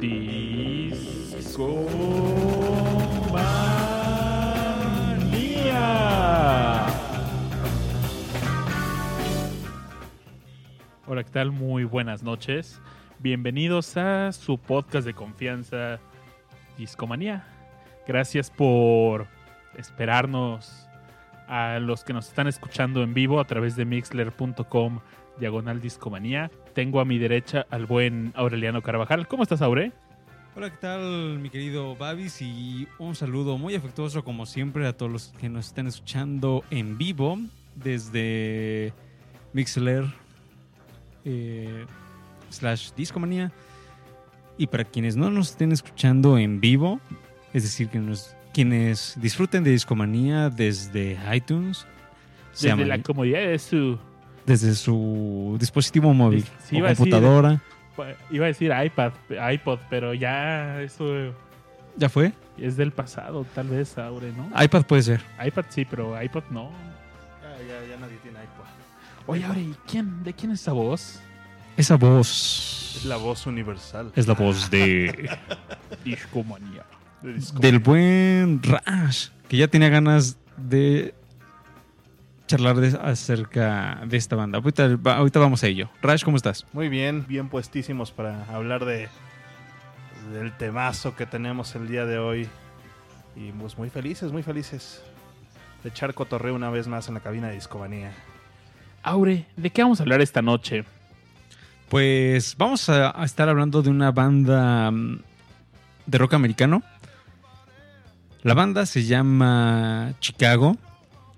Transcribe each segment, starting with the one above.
Discomanía. Hola, ¿qué tal? Muy buenas noches. Bienvenidos a su podcast de confianza, Discomanía. Gracias por esperarnos a los que nos están escuchando en vivo a través de mixler.com diagonal discomanía. Tengo a mi derecha al buen Aureliano Carvajal. ¿Cómo estás, Aure? Hola, ¿qué tal, mi querido Babis? Y un saludo muy afectuoso, como siempre, a todos los que nos están escuchando en vivo desde Mixler eh, slash Discomanía. Y para quienes no nos estén escuchando en vivo, es decir, que nos, quienes disfruten de Discomanía desde iTunes, Desde la comodidad de su... desde su dispositivo móvil Sí, o iba a decir- computadora. Iba a decir iPad, iPod, pero ya eso ¿Ya fue? es del pasado, tal vez, Aure, ¿no? iPad puede ser. iPad sí, pero iPod no. Ya, ya, ya nadie tiene iPod. Oye, Aure, ¿y quién, ¿de quién es esa voz? Esa voz Es la voz universal. es la voz de Discomanía. de disco. del buen Rash, que ya tenía ganas de charlar de- acerca de esta banda. Ahorita, va- ahorita vamos a ello. Rash, ¿cómo estás? Muy bien, bien puestísimos para hablar de del temazo que tenemos el día de hoy. Y pues muy felices, muy felices de echar cotorreo una vez más en la cabina de Discomanía. Aure, ¿de qué vamos a hablar esta noche? Pues vamos a, a estar hablando de una banda mm, de rock americano. La banda se llama Chicago.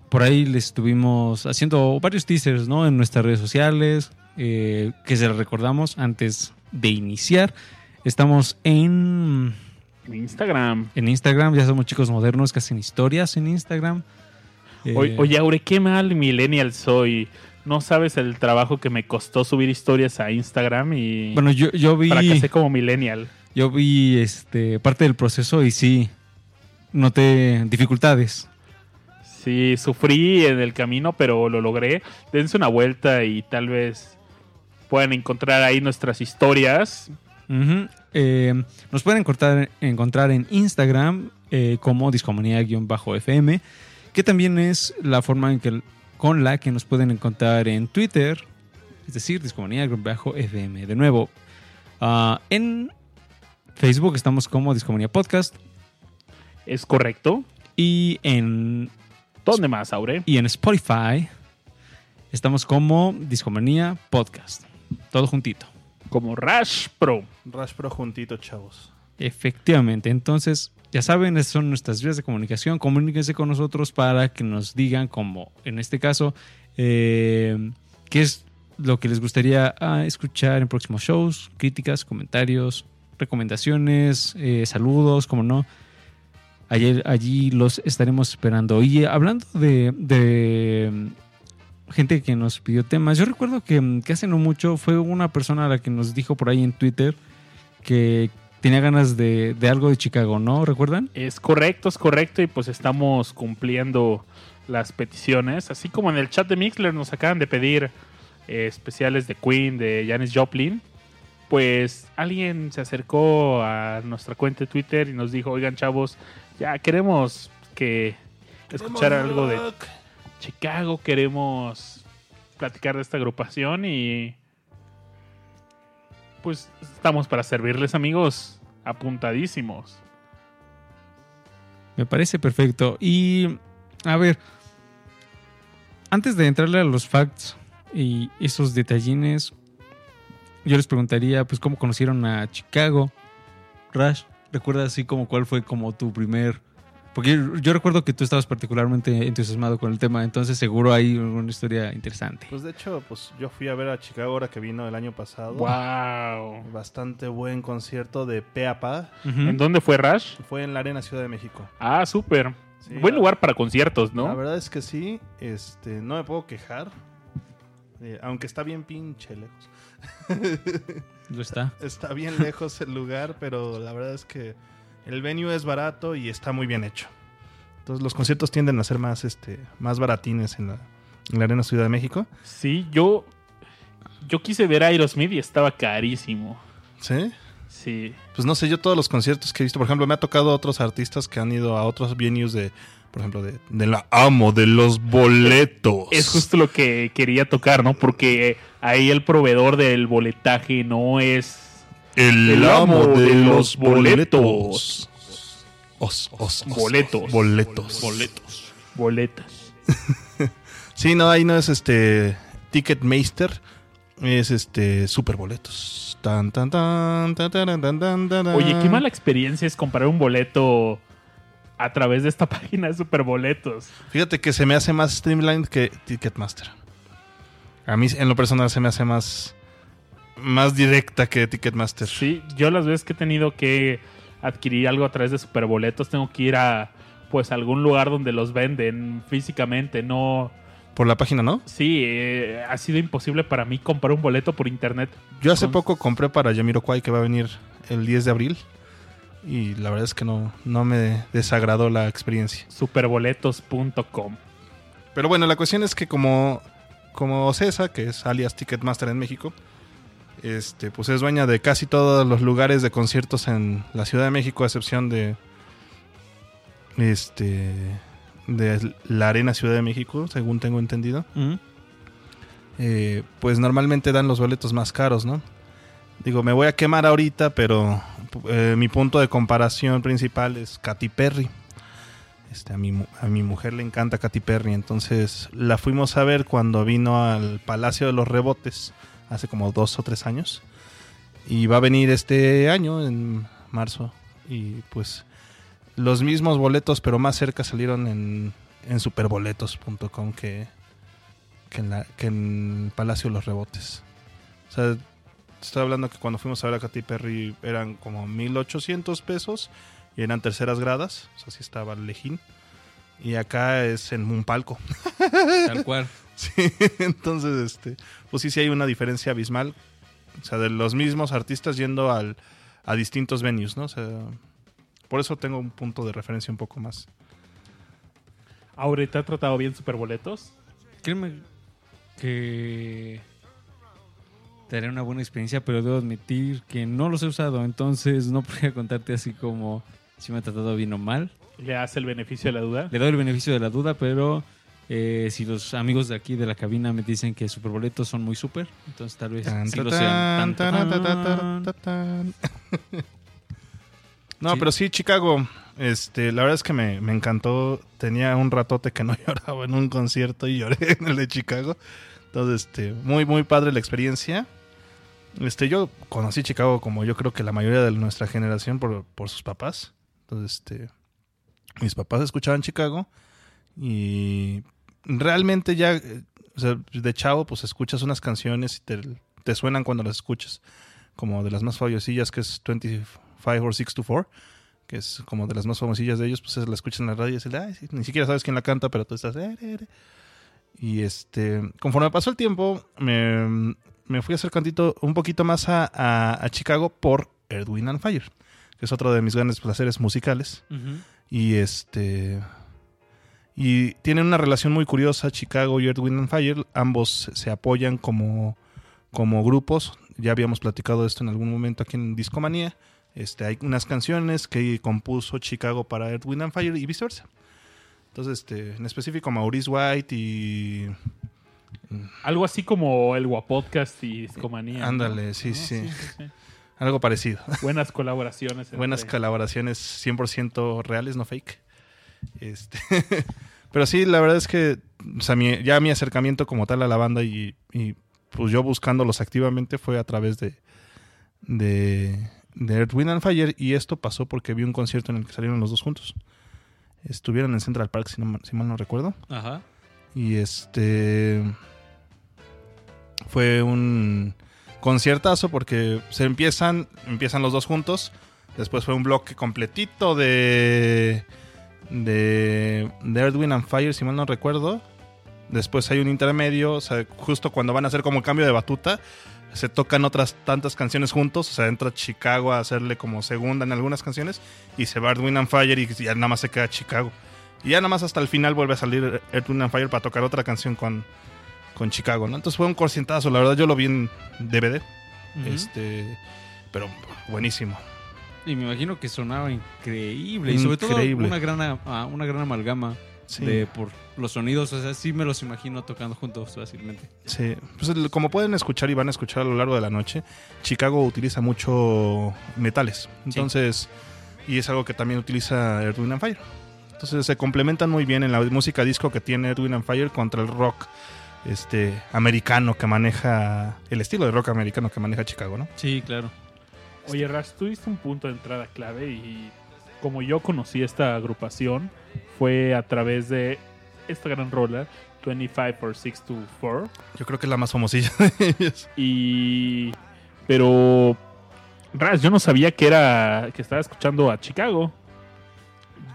Por ahí les estuvimos haciendo varios teasers ¿no? en nuestras redes sociales, eh, que se las recordamos antes de iniciar. Estamos en, Instagram. en Instagram, ya somos chicos modernos que hacen historias en Instagram. Eh, Oye, oye, Aure, qué mal millennial soy. No sabes el trabajo que me costó subir historias a Instagram y bueno, yo, yo vi... fracasé como millennial. Yo vi este parte del proceso y sí noté dificultades. Sí, sufrí en el camino, pero lo logré. Dense una vuelta y tal vez puedan encontrar ahí nuestras historias. Eh, nos pueden encontrar, encontrar en Instagram eh, como discomanía-fm, que también es la forma en que, con la que nos pueden encontrar en Twitter, es decir, discomanía-fm. De nuevo, ah, en Facebook estamos como Discomanía Podcast ¿Es correcto? y en ¿Dónde más, Aure? Y en Spotify estamos como Discomanía Podcast. Todo juntito. Como Rash Pro. Rush Pro juntito, chavos. Efectivamente. Entonces, ya saben, esas son nuestras vías de comunicación. Comuníquense con nosotros para que nos digan, como en este caso, eh, qué es lo que les gustaría ah, escuchar en próximos shows, críticas, comentarios, recomendaciones, eh, saludos, como no. Ayer, allí los estaremos esperando. Y hablando de, de, mm, gente que nos pidió temas, yo recuerdo que, mm, que hace no mucho fue una persona a la que nos dijo por ahí en Twitter que tenía ganas de, de algo de Chicago, ¿no? ¿Recuerdan? Es correcto, es correcto. Y pues estamos cumpliendo las peticiones. Así como en el chat de Mixler nos acaban de pedir eh, especiales de Queen, de Janis Joplin. Pues alguien se acercó a nuestra cuenta de Twitter y nos dijo, oigan chavos, ya queremos que escuchar algo de. Chicago, queremos platicar de esta agrupación y pues estamos para servirles amigos, apuntadísimos. Me parece perfecto. Y, a ver, antes de entrarle a los facts y esos detallines, yo les preguntaría, pues, ¿cómo conocieron a Chicago? Rash, ¿recuerdas así como cuál fue como tu primer... Porque yo, yo recuerdo que tú estabas particularmente entusiasmado con el tema, entonces seguro hay una historia interesante. Pues de hecho, pues yo fui a ver a Chicago ahora que vino el año pasado. Wow. Bastante buen concierto de pe a pa. Ujú. ¿En dónde fue Rush? Fue en la Arena Ciudad de México. Ah, súper. Sí, Buen la- lugar para conciertos, La ¿no? verdad es que sí, este, no me puedo quejar. Eh, aunque está bien pinche lejos. Lo está. Está bien lejos el lugar, pero la verdad es que el venue es barato y está muy bien hecho. Entonces los conciertos tienden a ser más, este, más baratines en la, en la Arena Ciudad de México. Sí, yo Yo quise ver a Aerosmith y estaba carísimo. ¿Sí? Sí. Pues no sé, yo todos los conciertos que he visto, por ejemplo, me ha tocado otros artistas que han ido a otros venues de, por ejemplo, de, de la amo, de los boletos. Es justo lo que quería tocar, ¿no? Porque ahí el proveedor del boletaje no es el, el amo de, de los boletos. boletos. Os, os, os, Boletos. Boletos. boletos. Boletas. Sí, no, ahí no es este Ticketmaster, es este Super Boletos. Tan, tan, tan, tan, tan, tan, tan, tan, Oye, qué mala experiencia es comprar un boleto a través de esta página de Superboletos. Fíjate que se me hace más Streamline que Ticketmaster. A mí, en lo personal, se me hace más, más directa que Ticketmaster. Sí, yo las veces que he tenido que adquirir algo a través de Superboletos, tengo que ir a pues algún lugar donde los venden físicamente, no... Por la página, ¿no? Sí, eh, ha sido imposible para mí comprar un boleto por internet. Yo hace poco compré para Yamiroquai que va a venir el 10 de abril. Y la verdad es que no, no me desagradó la experiencia. Superboletos.com. Pero bueno, la cuestión es que como, como Cesa, que es alias Ticketmaster en México, este, pues es dueña de casi todos los lugares de conciertos en la Ciudad de México, a excepción de este de la Arena Ciudad de México, según tengo entendido. Eh, pues normalmente dan los boletos más caros, ¿no? Digo, me voy a quemar ahorita, pero eh, mi punto de comparación principal es Katy Perry. Este, a, mi, a mi mujer le encanta Katy Perry, entonces la fuimos a ver cuando vino al Palacio de los Rebotes hace como dos o tres años. Y va a venir este año, en marzo. Y pues los mismos boletos, pero más cerca salieron en, en superboletos.com que, que, en que en Palacio de los Rebotes. O sea, estoy hablando que cuando fuimos a ver a Katy Perry eran como 1800 pesos y eran terceras gradas. O sea, sí estaba lejín. Y acá es en un palco. Tal cual. Sí, entonces, este, pues sí, sí hay una diferencia abismal. O sea, de los mismos artistas yendo al, a distintos venues, ¿no? O sea, por eso tengo un punto de referencia un poco más. ¿te ha tratado bien Superboletos? Créeme que te una buena experiencia, pero debo admitir que no los he usado, entonces no podría contarte así como si me ha tratado bien o mal. ¿Le hace el beneficio de la duda? Le doy el beneficio de la duda, pero eh, si los amigos de aquí de la cabina me dicen que superboletos son muy super, entonces tal vez Tan, sí lo sean. Tan. No, Sí. pero sí, Chicago, este, la verdad es que me, me encantó. Tenía un ratote que no lloraba en un concierto y lloré en el de Chicago. Entonces, este, muy, muy padre la experiencia. Este, yo conocí Chicago como yo creo que la mayoría de nuestra generación por, por sus papás. Entonces, este, mis papás escuchaban Chicago y realmente ya, eh, o sea, de chavo, pues escuchas unas canciones y te, te suenan cuando las escuchas. Como de las más famosas que es 25 or 6 to 4, que es como de las más famosillas de ellos, pues es- la escuchas en la radio y es el, "Ay, sí", ni siquiera sabes quién la canta, pero tú estás... "Eh, eh, eh". Y este, conforme pasó el tiempo, me, me fui acercando un poquito más a, a- a Chicago por Wind and Fire, que es otro de mis grandes placeres musicales. Y este. Y tienen una relación muy curiosa, Chicago y Wind and Fire. Ambos se apoyan como, como grupos. Ya habíamos platicado de esto en algún momento aquí en Discomanía. Este, hay unas canciones que compuso Chicago para Wind and Fire y viceversa. Entonces, este, en específico, Maurice White y. Algo así como el Guapodcast y Discomanía. ¿no? Ándale, sí, ¿No? sí. Algo parecido. Buenas colaboraciones. Buenas colaboraciones 100% reales, no fake. Este, pero sí, la verdad es que o sea, mi- ya mi acercamiento como tal a la banda y, y, pues yo buscándolos activamente fue a través de, de, de Earth, Wind and Fire y esto pasó porque vi un concierto en el que salieron los dos juntos. Estuvieron en Central Park, si, no mal- si mal no recuerdo. Ajá. Y este fue un conciertazo porque se empiezan, empiezan los dos juntos. Después fue un bloque completito de de, de Earth, Wind and Fire, si mal no recuerdo. Después hay un intermedio, o sea, justo cuando van a hacer como el cambio de batuta, se tocan otras tantas canciones juntos. O sea, entra Chicago a hacerle como segunda en algunas canciones y se va Wind and Fire y ya nada más se queda Chicago. Y ya nada más hasta el final vuelve a salir Wind and Fire para tocar otra canción con, con Chicago, ¿no? Entonces fue un corcientazo, la verdad yo lo vi en DVD, este, pero buenísimo. Y me imagino que sonaba increíble. Y Increíble. sobre todo una gran, una gran amalgama Sí. de por los sonidos. O sea, sí me los imagino tocando juntos fácilmente. Sí, pues el- como pueden escuchar y van a escuchar a lo largo de la noche, Chicago utiliza mucho metales. Entonces, y es algo que también utiliza Earth, Wind and Fire. Entonces se complementan muy bien en la música disco que tiene Earth, Wind and Fire contra el rock este americano que maneja el estilo de rock americano que maneja Chicago, ¿no? Sí, claro. Oye, Rash, tuviste un punto de entrada clave y como yo conocí esta agrupación fue a través de esta gran rola, 25 for 624. Yo creo que es la más famosilla de ellos. Y. Pero. Raz, yo no sabía que era. que estaba escuchando a Chicago.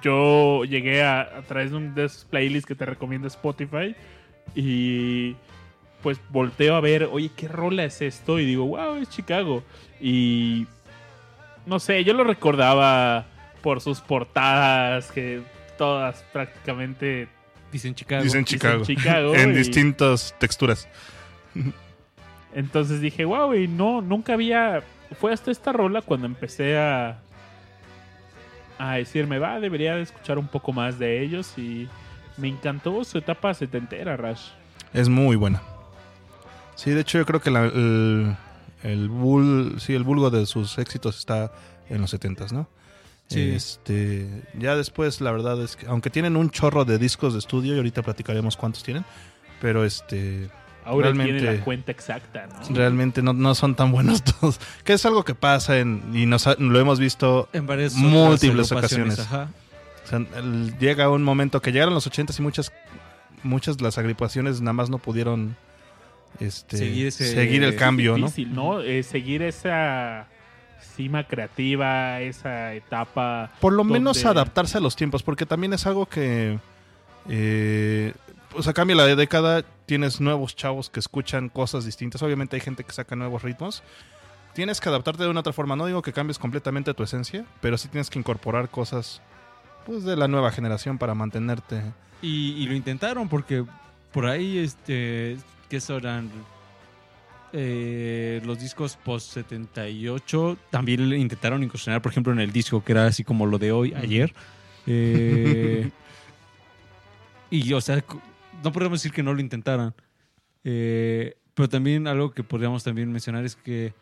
Yo llegué a, a través de un de esos playlists que te recomienda Spotify. Y. Pues volteo a ver, oye, ¿qué rola es esto? Y digo, wow, es Chicago. Y. No sé, yo lo recordaba por sus portadas, que todas prácticamente Dicen Chicago. Dicen dicen Chicago. Chicago. en y- distintas texturas. Entonces dije, wow, y no, nunca había. Fue hasta esta rola cuando empecé a. a decirme, va, debería de escuchar un poco más de ellos y me encantó su etapa setentera, Rash. Es muy buena. Sí, de hecho yo creo que la- el, el, bul- sí, el vulgo de sus éxitos está en los 70s, ¿no? Sí. Este, ya después la verdad es que aunque tienen un chorro de discos de estudio y ahorita platicaremos cuántos tienen, pero este Ahora tiene Realmente- la cuenta exacta, ¿no? realmente no, no son tan buenos todos, que es algo que pasa en, y nos lo hemos visto En varias Múltiples ocasiones. Ajá. O sea, el- llega un momento que llegaron los 80 y muchas muchas de las agrupaciones nada más no pudieron este, Seguir ese- seguir el cambio, ¿no? Eh, seguir esa cima creativa, esa etapa. Por lo menos adaptarse a los tiempos, porque también es algo que eh, o sea, cambia la década, tienes nuevos chavos que escuchan cosas distintas, obviamente hay gente que saca nuevos ritmos. Tienes que adaptarte de una otra forma, no digo que cambies completamente tu esencia, pero sí tienes que incorporar cosas pues de la nueva generación para mantenerte Y, y lo intentaron porque por ahí, este, que eso eran eh, los discos post 78, también intentaron incursionar, por ejemplo, en el disco que era así como lo de hoy, ayer. Eh, y, o sea, no podríamos decir que no lo intentaran. Eh, pero también algo que podríamos también mencionar es que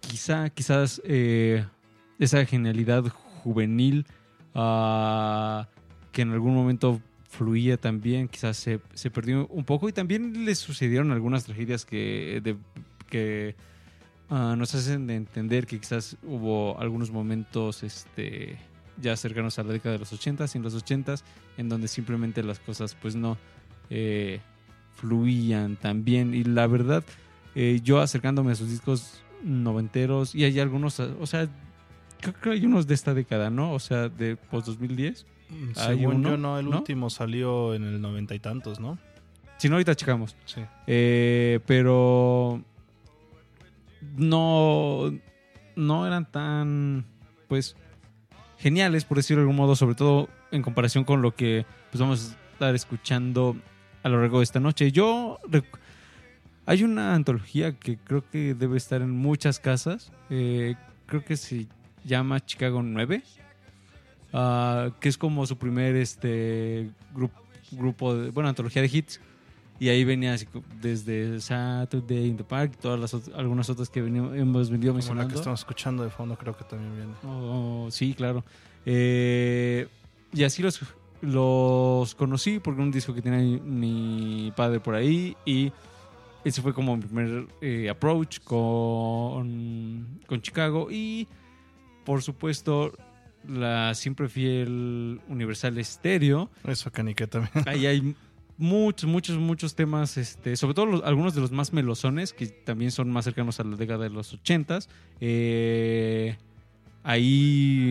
quizá, quizás esa genialidad juvenil ah, que en algún momento fluía también, quizás se, se perdió un poco y también le sucedieron algunas tragedias que, que ah, nos hacen de entender que quizás hubo algunos momentos este, ya cercanos a la década de los 80s y en los 80s en donde simplemente las cosas pues no eh, fluían tan bien y la verdad eh, yo acercándome a sus discos noventeros y hay algunos, o sea, creo que hay unos de esta década, ¿no? O sea, de post 2010. Hay Según uno, yo no, el ¿no? último salió en el noventa y tantos, ¿no? Si no, ahorita checamos. Sí. Eh, pero no, no eran tan, pues, geniales, por decirlo de algún modo, sobre todo en comparación con lo que pues, vamos a estar escuchando a lo largo de esta noche. Yo hay una antología que creo que debe estar en muchas casas. eh, creo que se llama Chicago 9. Ah, que es como su primer este grupo, grupo de, bueno, antología de hits. Y ahí venía así desde Saturday in the Park y todas las ot- algunas otras que venimos, hemos venido Como la que mencionando. estamos escuchando de fondo creo que también viene. Oh, sí, claro. Eh, y así los, los conocí porque un disco que tiene mi padre por ahí y ese fue como mi primer eh, approach con, con Chicago y por supuesto la siempre fiel Universal Stereo. Eso caniqué también. Ahí hay muchos, muchos, muchos temas, este, sobre todo los- algunos de los más melosones, que también son más cercanos a la década de los ochentas. Eh, ahí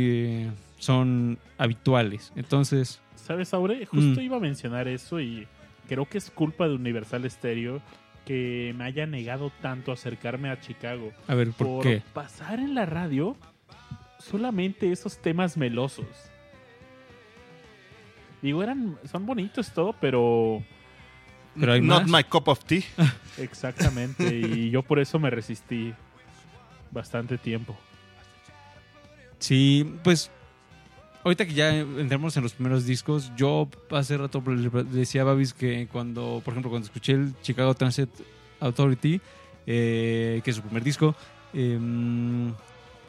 eh, son habituales. Entonces, ¿Sabes, Aure? Justo Mm. iba a mencionar eso y creo que es culpa de Universal Stereo que me haya negado tanto acercarme a Chicago. a ver, ¿por, por qué? pasar en la radio solamente esos temas melosos. Digo, eran, son bonitos todo, pero Pero hay Not más. my cup of tea. Exactamente. y yo por eso me resistí bastante tiempo. Sí, pues ahorita que ya entramos en los primeros discos, yo hace rato le le decía a Babis que cuando, por ejemplo, cuando escuché el Chicago Transit Authority, eh, que es su primer disco, eh,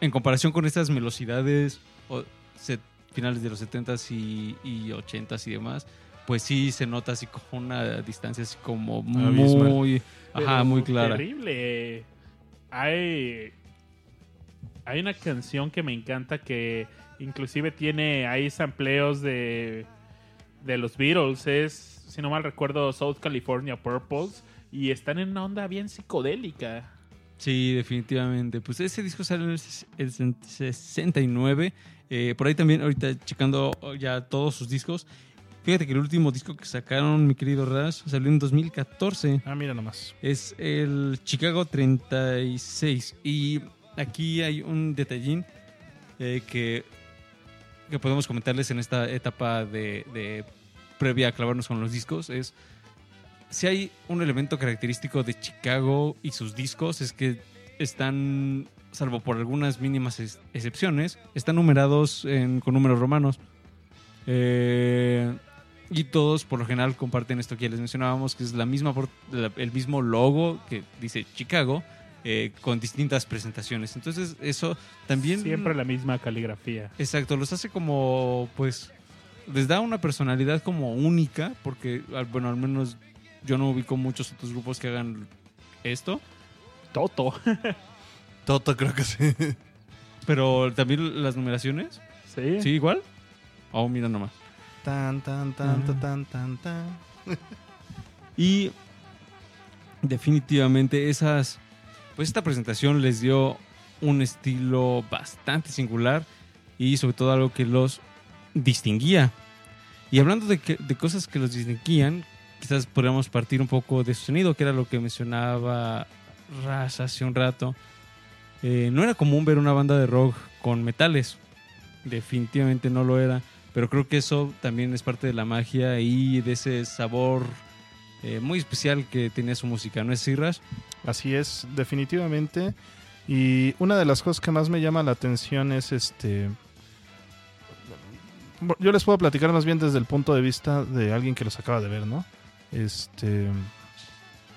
en comparación con estas velocidades o, finales de los 70s y, y 80s y demás, pues sí se nota así como una distancia así como muy, ajá, muy clara. Terrible. Hay, hay una canción que me encanta que inclusive tiene ahí sampleos de, de los Beatles. Es, si no mal recuerdo, South California Purples. Y están en una onda bien psicodélica. Sí, definitivamente. Pues ese disco salió en el ses- el 69. Eh, por ahí también, ahorita checando ya todos sus discos. Fíjate que el último disco que sacaron, mi querido Raz, salió en 2014. Ah, mira nomás. Es el Chicago 36. Y aquí hay un detallín eh, que, que podemos comentarles en esta etapa de, de previa a clavarnos con los discos. Es si hay un elemento característico de Chicago y sus discos es que están, salvo por algunas mínimas ex- excepciones, están numerados en- con números romanos. Eh, y todos por lo general comparten esto que ya les mencionábamos, que es la misma la- el mismo logo que dice Chicago, eh, con distintas presentaciones. Entonces eso también... Siempre la misma caligrafía. Exacto, los hace como, pues, les da una personalidad como única, porque, bueno, al menos yo no ubico muchos otros grupos que hagan esto, Toto. Toto creo que sí. pero también las numeraciones, Sí. ¿sí igual? Oh, mira nomás. Tan, tan, tan, tan, tan, tan, tan. Y definitivamente esas, pues esta presentación les dio un estilo bastante singular y sobre todo algo que los distinguía. Y hablando de, que- de cosas que los distinguían, quizás podríamos partir un poco de su sonido, que era lo que mencionaba Raz hace un rato. Eh, no era común ver una banda de rock con metales, definitivamente no lo era, pero creo que eso también es parte de la magia y de ese sabor eh, muy especial que tenía su música, ¿no es así, Raz? Así es, definitivamente. Y una de las cosas que más me llama la atención es este. Yo les puedo platicar más bien desde el punto de vista de alguien que los acaba de ver, ¿no? Este.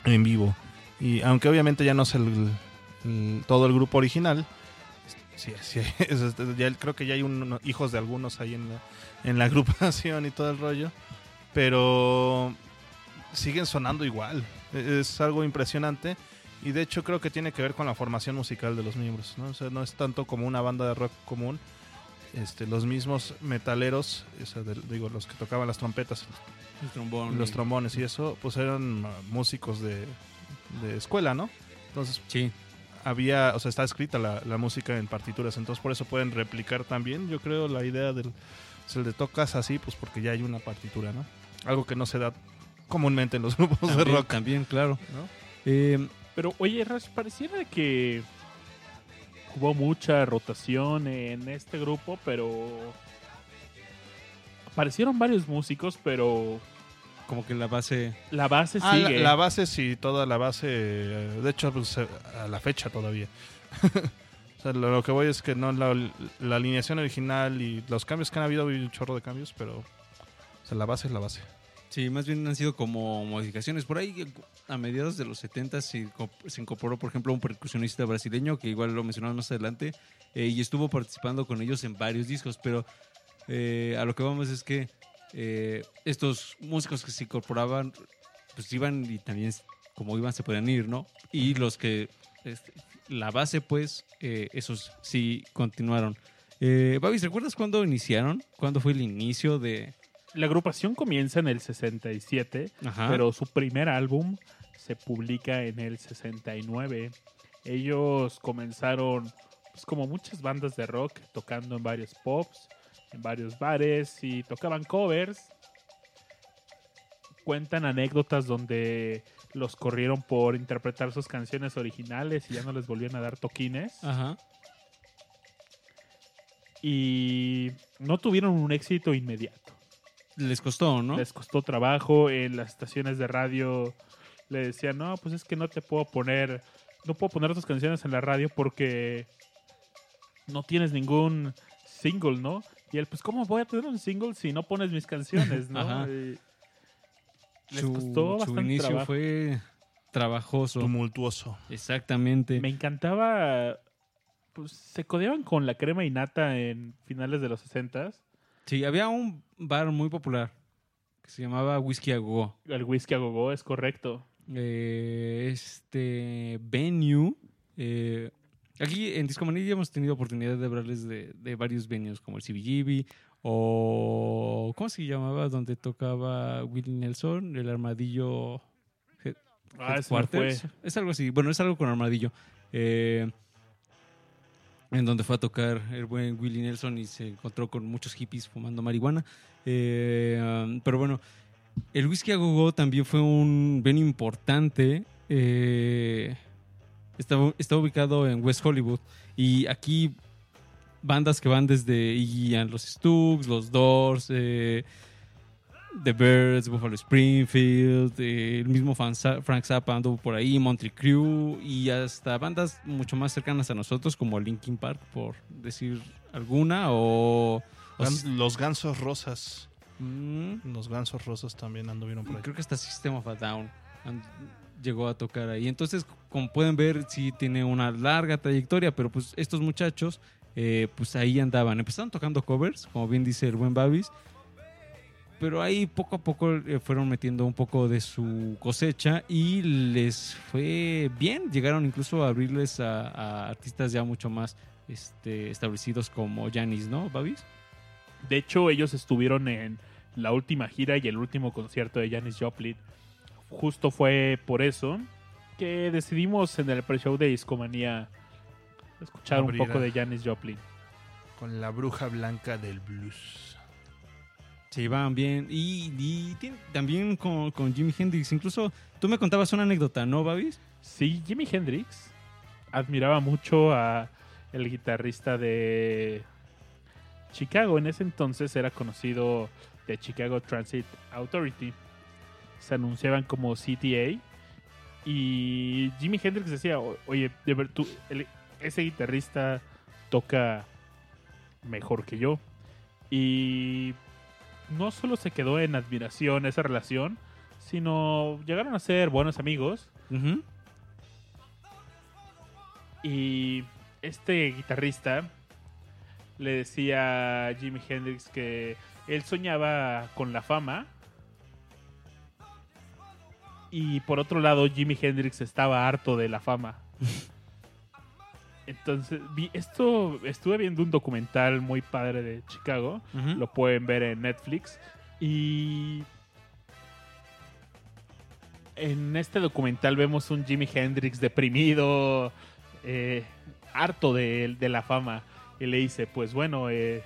En vivo. Y aunque obviamente ya no es el, todo el grupo original. Sí, sí, es- es- ya creo que ya hay hijos de algunos ahí en la, en la agrupación y todo el rollo. Pero siguen sonando igual. E- Es algo impresionante. Y de hecho creo que tiene que ver con la formación musical de los miembros. ¿no? No es tanto como una banda de rock común. Este, los mismos metaleros, digo, los que tocaban las trompetas, El trombón. los trombones y eso, pues eran uh, músicos de, de escuela, ¿no? Entonces Sí, había, o sea, está escrita la, la música en partituras, entonces por eso pueden replicar también, yo creo, la idea del, se le tocas así, pues porque ya hay una partitura, ¿no? Algo que no se da comúnmente en los grupos de rock, también, claro. ¿no? Eh, Pero oye, Ras, pareciera que hubo mucha rotación en este grupo, pero aparecieron varios músicos, pero como que la base... la base Ah, la, sigue. la base sí, toda la base, eh, de hecho, pues, eh, a la fecha todavía. o sea, lo, lo que voy es que no la, la alineación original y los cambios que han habido, hay un chorro de cambios, pero o sea, la base es la base. Sí, más bien han sido como modificaciones. Por ahí, a mediados de los 70 se, inco- se incorporó, por ejemplo, un percusionista brasileño, que igual lo mencionamos más adelante, eh, y estuvo participando con ellos en varios discos, pero eh, a lo que vamos es que eh, estos músicos que se incorporaban, pues iban y también, como iban, se podían ir, ¿no? Y los que, este, la base, pues, eh, esos sí continuaron. Eh, Babis, ¿recuerdas cuándo iniciaron? ¿Cuándo fue el inicio de...? La agrupación comienza en el 67, Ajá. pero su primer álbum se publica en el 69. Ellos comenzaron, pues como muchas bandas de rock, tocando en varios pops, en varios bares y tocaban covers. Cuentan anécdotas donde los corrieron por interpretar sus canciones originales y ya no les volvían a dar toquines. Ajá. Y no tuvieron un éxito inmediato. les costó, ¿no? Les costó trabajo. En las estaciones de radio le decían, no, pues es que no te puedo poner, no puedo poner tus canciones en la radio porque no tienes ningún single, ¿no? Y él, pues, ¿cómo voy a tener un single si no pones mis canciones, no? Ajá. Y les su, costó su bastante inicio trabajo. fue trabajoso. Tumultuoso. Exactamente. Me encantaba. Pues se codeaban con la crema y nata en finales de los 60 Sí, había un bar muy popular que se llamaba Whisky a Go. El whisky a gogo es correcto. Eh, este venue. eh, aquí en Discomanía hemos tenido oportunidad de hablarles de, de varios venues como el CBGB o. ¿Cómo se llamaba? Donde tocaba Willie Nelson, el armadillo. Ah, fue. Es algo así. Bueno, es algo con armadillo. Eh, en donde fue a tocar el buen Willie Nelson y se encontró con muchos hippies fumando marihuana. Eh, pero bueno, el Whisky a Go también fue un venue importante. Eh, estaba, está ubicado en West Hollywood. Y aquí bandas que van desde Iggy and los Stooges, los Doors, eh, The Birds, Buffalo Springfield, eh, el mismo Frank Zappa anduvo por ahí, Monty Crew y hasta bandas mucho más cercanas a nosotros como Linkin Park, por decir alguna, o... los gansos rosas. Mm, Los gansos rosas también anduvieron por ahí. creo que hasta System of a Down llegó a tocar ahí. Entonces, como pueden ver, sí tiene una larga trayectoria, pero pues estos muchachos, eh, pues ahí andaban. Empezaron tocando covers, como bien dice el buen Babis, pero ahí poco a poco eh, fueron metiendo un poco de su cosecha y les fue bien. Llegaron incluso a abrirles a, artistas ya mucho más este, establecidos como Janis, ¿no, Babis? De hecho, ellos estuvieron en la última gira y el último concierto de Janis Joplin. Justo fue por eso que decidimos en el pre-show de Discomanía escuchar un poco de Janis Joplin. Con la bruja blanca del blues. Se llevaban bien. Y, y tiene- también con, con Jimi Hendrix. Incluso tú me contabas una anécdota, ¿no, Babis? Sí, Jimi Hendrix admiraba mucho a el guitarrista de Chicago. En ese entonces era conocido de Chicago Transit Authority. Se anunciaban como CTA. Y Jimi Hendrix decía, "O- oye, de ver, tú, el- ese guitarrista toca mejor que yo. Y no solo se quedó en admiración esa relación, sino llegaron a ser buenos amigos. Y este guitarrista le decía a Jimi Hendrix que él soñaba con la fama. Y por otro lado, Jimi Hendrix estaba harto de la fama. Entonces, vi esto, estuve viendo un documental muy padre de Chicago. Lo pueden ver en Netflix. Y en este documental vemos un Jimi Hendrix deprimido, eh, harto de, de la fama. Y le dice, pues bueno, eh,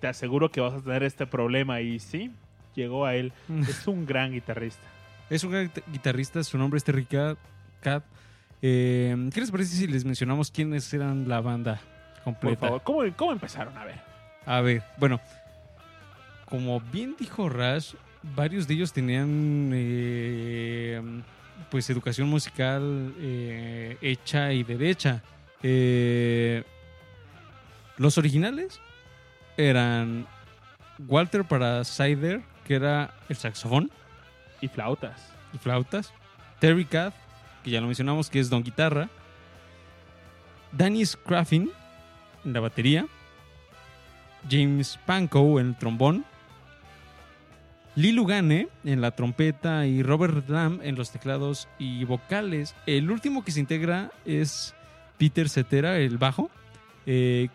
te aseguro que vas a tener este problema. Y sí, llegó a él. Es un gran guitarrista. Es un guitarrista, su nombre es Terry Cat. Eh, ¿Qué les parece si les mencionamos quiénes eran la banda Por completa? favor, ¿cómo, cómo empezaron? A ver. A ver, bueno, como bien dijo Rash, varios de ellos tenían eh, pues educación musical eh, hecha y derecha. Eh, los originales eran Walter para Cider, que era el saxofón Y flautas. y flautas, Terry Cat, que ya lo mencionamos, que es don guitarra, Danny Scraffin en la batería, James Pankow en el trombón, Lee Lugane en la trompeta. Y Robert Lamb en los teclados y vocales. El último que se integra es Peter Cetera, el bajo, eh,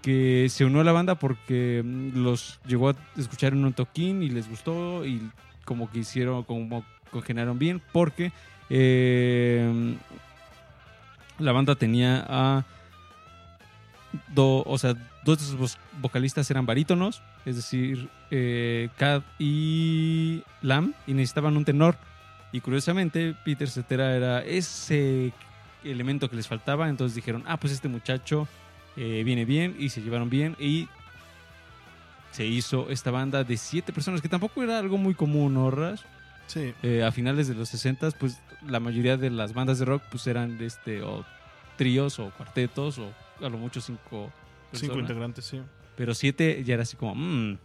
que se unió a la banda porque mm, los llegó a escuchar en un toquín y les gustó y como que hicieron, como congeniaron bien, porque eh, la banda tenía a o sea, dos de sus vo- vocalistas eran barítonos, es decir, eh, y Lam, y necesitaban un tenor. Y curiosamente, Peter Cetera era ese elemento que les faltaba, entonces dijeron, ah, pues este muchacho eh, viene bien, y se llevaron bien, y se hizo esta banda de siete personas, que tampoco era algo muy común, ¿no, Rash? Sí. Eh, a finales de los 60, pues la mayoría de las bandas de rock pues eran de este o tríos o cuartetos o a lo mucho cinco Cinco personas. integrantes, sí. Pero siete ya era así como, mmm.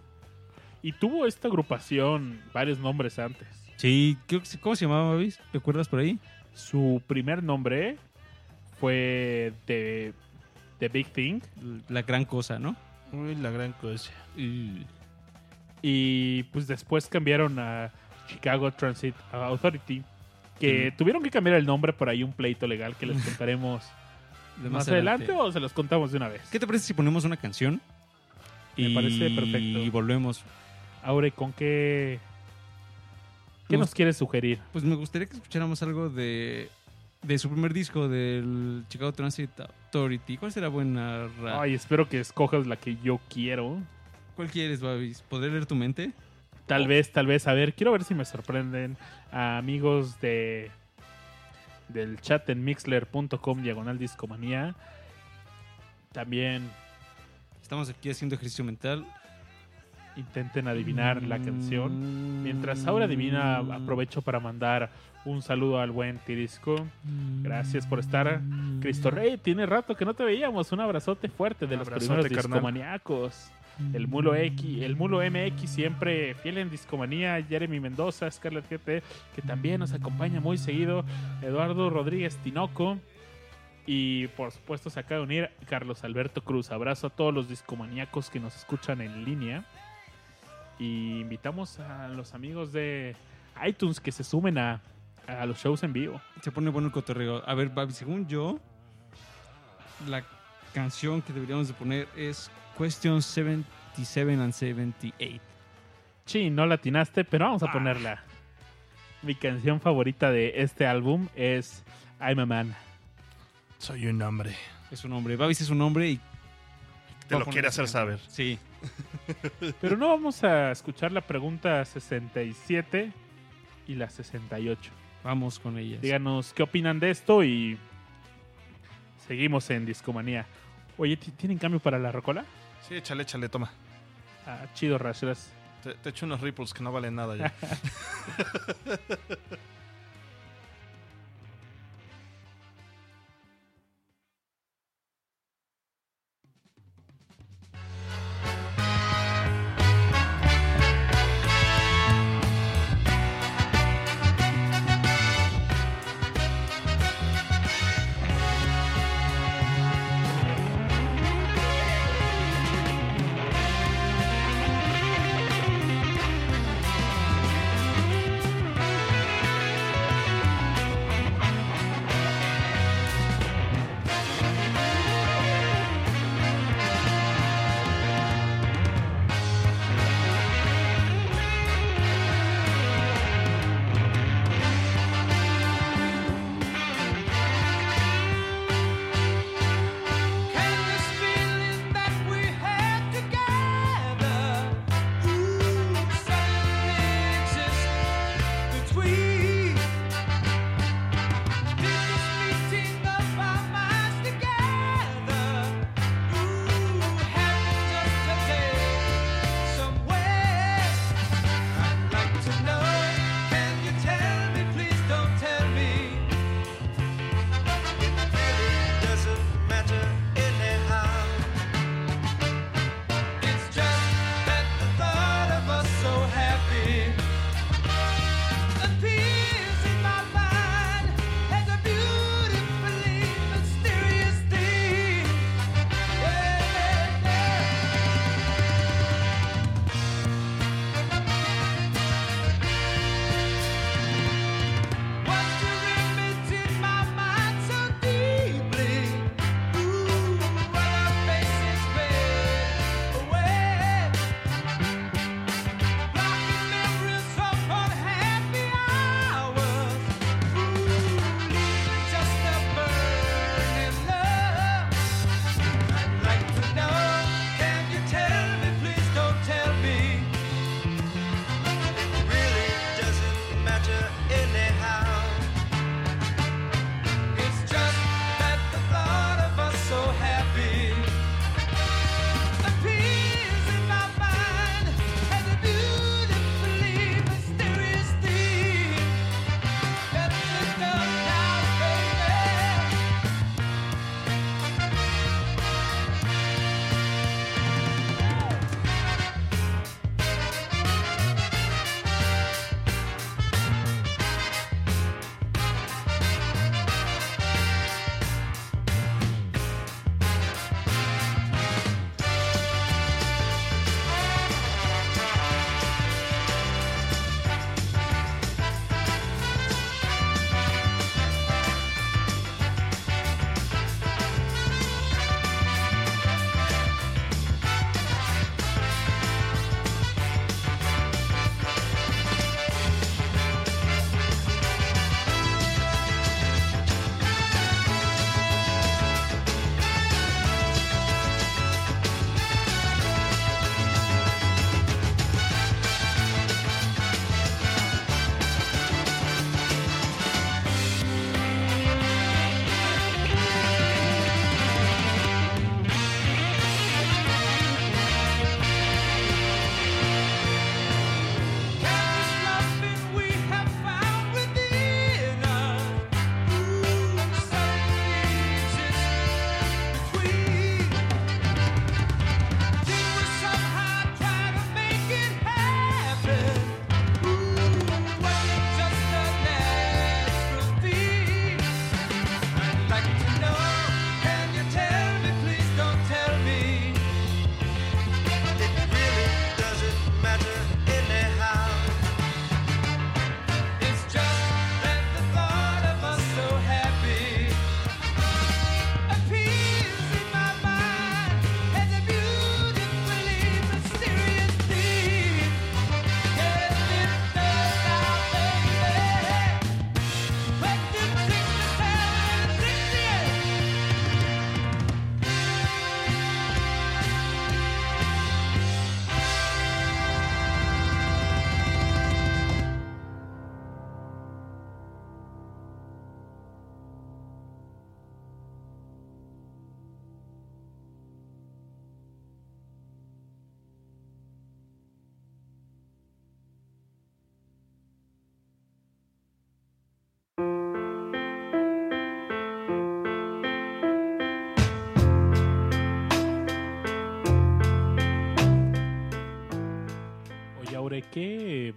Y tuvo esta agrupación varios nombres antes. Sí, ¿cómo se llamaba, Mavis? ¿Te acuerdas por ahí? Su primer nombre fue The, The Big Thing. La gran cosa, ¿no? Uy, la gran cosa. Y- Y pues después cambiaron a Chicago Transit Authority. Que tuvieron que cambiar el nombre por ahí un pleito legal que les contaremos más, adelante. o se los contamos de una vez. ¿Qué te parece si ponemos una canción? Me parece perfecto. Y volvemos. Aure, ¿con qué, qué Nos- nos quieres sugerir? Pues me gustaría que escucháramos algo de, de su primer disco, del Chicago Transit Authority. ¿Cuál será buena? Ra? Ay, espero que escojas la que yo quiero. ¿Cuál quieres, Babis? ¿Poder leer tu mente? Tal Oh. vez, tal vez. A ver, quiero ver si me sorprenden a amigos de del chat en mixler.com diagonal discomanía. También Estamos aquí haciendo ejercicio mental. Intenten adivinar la canción. Mientras ahora adivina, aprovecho para mandar un saludo al buen Tirisco. Gracias por estar. Cristo Rey, tiene rato que no te veíamos. Un abrazote fuerte de Un los primeros discomaniacos. El Mulo X, el Mulo MX siempre fiel en discomanía, Jeremy Mendoza, Scarlett GT, que también nos acompaña muy seguido, Eduardo Rodríguez Tinoco y por supuesto se acaba de unir Carlos Alberto Cruz. Abrazo a todos los discomaníacos que nos escuchan en línea y invitamos a los amigos de iTunes que se sumen a, a los shows en vivo. Se pone bueno el cotorreo. A ver, Babi, según yo, la canción que deberíamos de poner es Question 77 and 78. Sí, no la atinaste, pero vamos a Ah. ponerla. Mi canción favorita de este álbum es I'm a Man. Soy un hombre. Es un hombre. Babis es un hombre y... Te lo quiere hacer saber. Sí. Pero no vamos a escuchar la pregunta 67 y la 68. Vamos con ellas. Díganos qué opinan de esto y seguimos en Discomanía. Oye, ¿ti- ¿tienen cambio para la rocola? Sí, échale, échale, toma. Ah, chido, Rashras. Te, te echo unos ripples que no valen nada ya.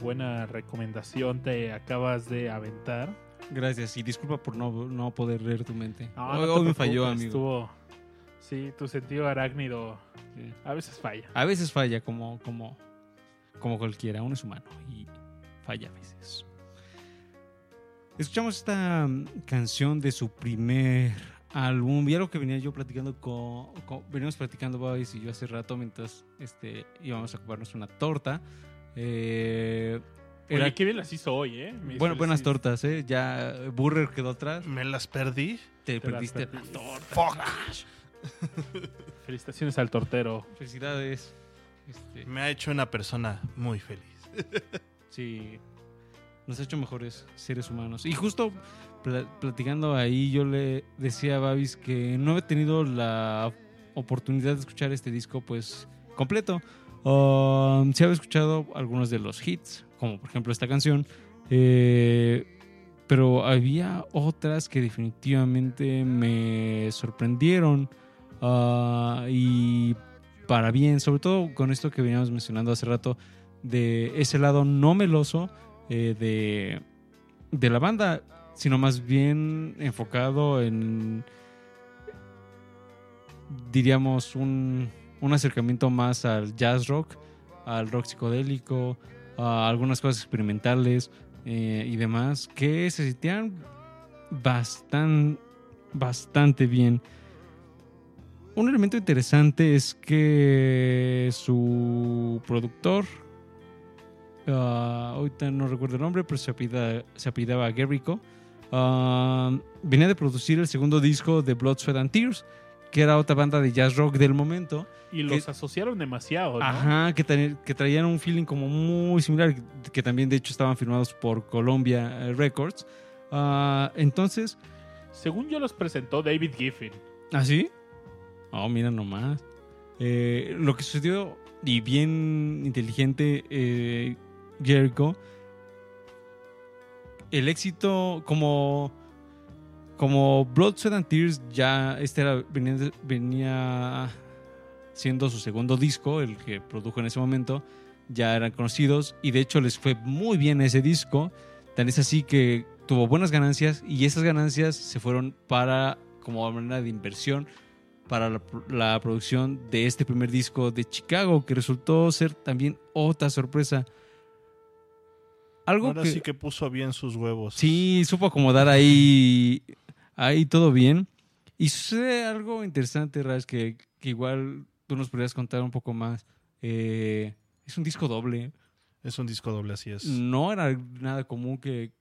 buena recomendación te acabas de aventar. Gracias y disculpa por no, no poder leer tu mente. No, hoy no hoy me falló, amigo. estuvo- Sí, tu sentido arácnido Sí. a veces falla. A veces falla como, como, como cualquiera, uno es humano y falla a veces. Escuchamos esta mm, canción de su primer álbum y algo que venía yo platicando con, con- veníamos platicando Babis y yo hace rato mientras este, íbamos a comernos una torta. Eh, era, Oye, qué bien las hizo hoy, ¿eh? Mis bueno, buenas tortas, ¿eh? Ya Burger quedó atrás. Me las perdí. Te, Te las perdiste perdí. la torta. Fuck. Felicitaciones al tortero. Felicidades. Este, Me ha hecho una persona muy feliz. Sí, nos ha hecho mejores seres humanos. Y justo pla- platicando ahí, yo le decía a Babis que no he tenido la oportunidad de escuchar este disco, pues, completo. Um, sí había escuchado algunos de los hits, como por ejemplo esta canción, eh, pero había otras que definitivamente me sorprendieron ah, y para bien, sobre todo con esto que veníamos mencionando hace rato, de ese lado no meloso eh, de, de la banda, sino más bien enfocado en, diríamos, un, un acercamiento más al jazz rock, al rock psicodélico, a algunas cosas experimentales eh, y demás, que se sentían bastante, bastante bien. Un elemento interesante es que su productor, ah, ahorita no recuerdo el nombre, pero se, apellida- se apellidaba Guerrico, ah, venía de producir el segundo disco de Blood, Sweat and Tears, que era otra banda de jazz rock del momento. Y los asociaron demasiado, ¿no? Ajá, que, tra- que traían un feeling como muy similar, que, también de hecho estaban firmados por Columbia eh, Records. Ah, entonces, Según yo los presentó David Giffin. ¿Ah, sí? Oh, mira nomás. Eh, lo que sucedió, y bien inteligente, eh, Jericho, el éxito como como Blood, Sweat and Tears ya este era, venía, venía siendo su segundo disco, el que produjo en ese momento, ya eran conocidos y de hecho les fue muy bien ese disco, tan es así que tuvo buenas ganancias y esas ganancias se fueron para como manera de inversión para la, la producción de este primer disco de Chicago que resultó ser también otra sorpresa. Algo Ahora que, sí que puso bien sus huevos. Sí, supo acomodar ahí, ahí todo bien. Y sucede algo interesante, Raz, que, que igual tú nos podrías contar un poco más. Eh, es un disco doble. Es un disco doble, así es. No era nada común que,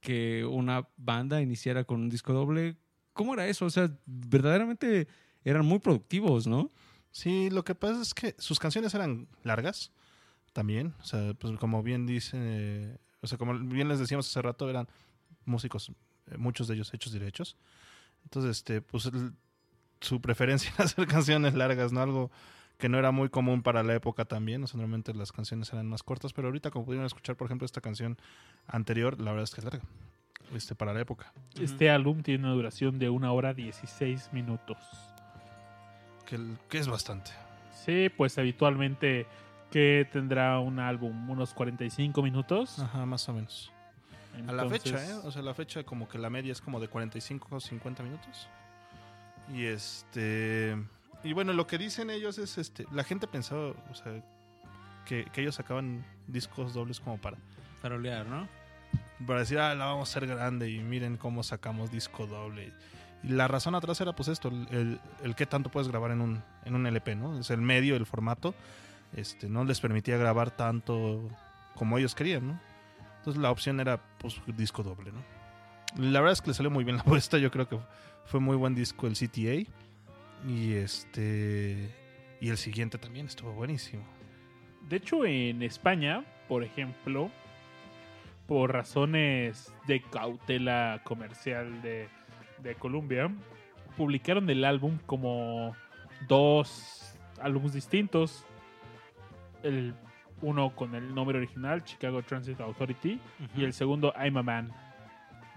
que una banda iniciara con un disco doble. ¿Cómo era eso? O sea, verdaderamente eran muy productivos, ¿no? Sí, lo que pasa es que sus canciones eran largas también. O sea, pues como bien dice, eh, o sea, como bien les decíamos hace rato, eran músicos, muchos de ellos hechos y derechos. Entonces, este, pues el- su preferencia era hacer canciones largas, ¿no? Algo que no era muy común para la época también. O sea, normalmente las canciones eran más cortas, pero ahorita, como pudieron escuchar, por ejemplo, esta canción anterior, la verdad es que es larga. Este, para la época. Este álbum tiene una duración de una hora 16 minutos. Que es bastante. Sí, pues habitualmente que tendrá un álbum unos 45 minutos. Ajá, más o menos. A la fecha, ¿eh? O sea, la fecha como que la media es como de 45 o 50 minutos. Y este... Y bueno, lo que dicen ellos es, este, la gente pensaba, o sea, que, que ellos sacaban discos dobles como para, Farolear, ¿no? para decir, ah, la vamos a hacer grande y miren cómo sacamos disco doble. Y la razón atrás era pues esto, el, el, el qué tanto puedes grabar en un, en un LP, ¿no? Es el medio, el formato, este, no les permitía grabar tanto como ellos querían, ¿no? Entonces la opción era pues disco doble, ¿no? La verdad es que le salió muy bien la apuesta, yo creo que fue muy buen disco el CTA y este y el siguiente también estuvo buenísimo. De hecho, en España, por ejemplo, por razones de cautela comercial de, de Columbia, publicaron el álbum como dos álbumes distintos. El uno con el nombre original, Chicago Transit Authority, y el segundo, I'm a Man.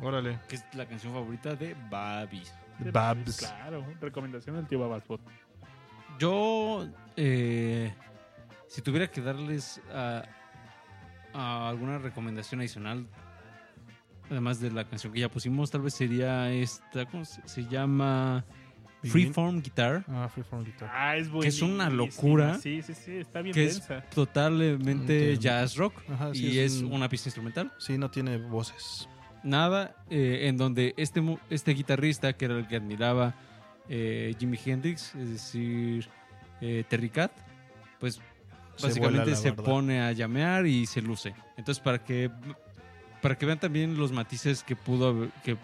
Órale. Que es la canción favorita de Babis. Babs. Claro, recomendación del tío Babaspot. Yo, eh, si tuviera que darles a alguna recomendación adicional, además de la canción que ya pusimos, tal vez sería esta, ¿cómo se, se llama? Freeform Guitar. Ah, Freeform Guitar. Ah, es Que es una locura. Sí, sí, sí, está bien Que es densa. totalmente Entiendo. jazz rock Ajá, sí, y es, un- una pista instrumental. Sí, no tiene voces. Nada, eh, en donde este, mu- este guitarrista, que era el que admiraba eh, Jimi Hendrix, es decir, eh, Terry Cat, pues Se básicamente se pone a llamear y se luce. Entonces, para que para que vean también los matices que pudo haber- que,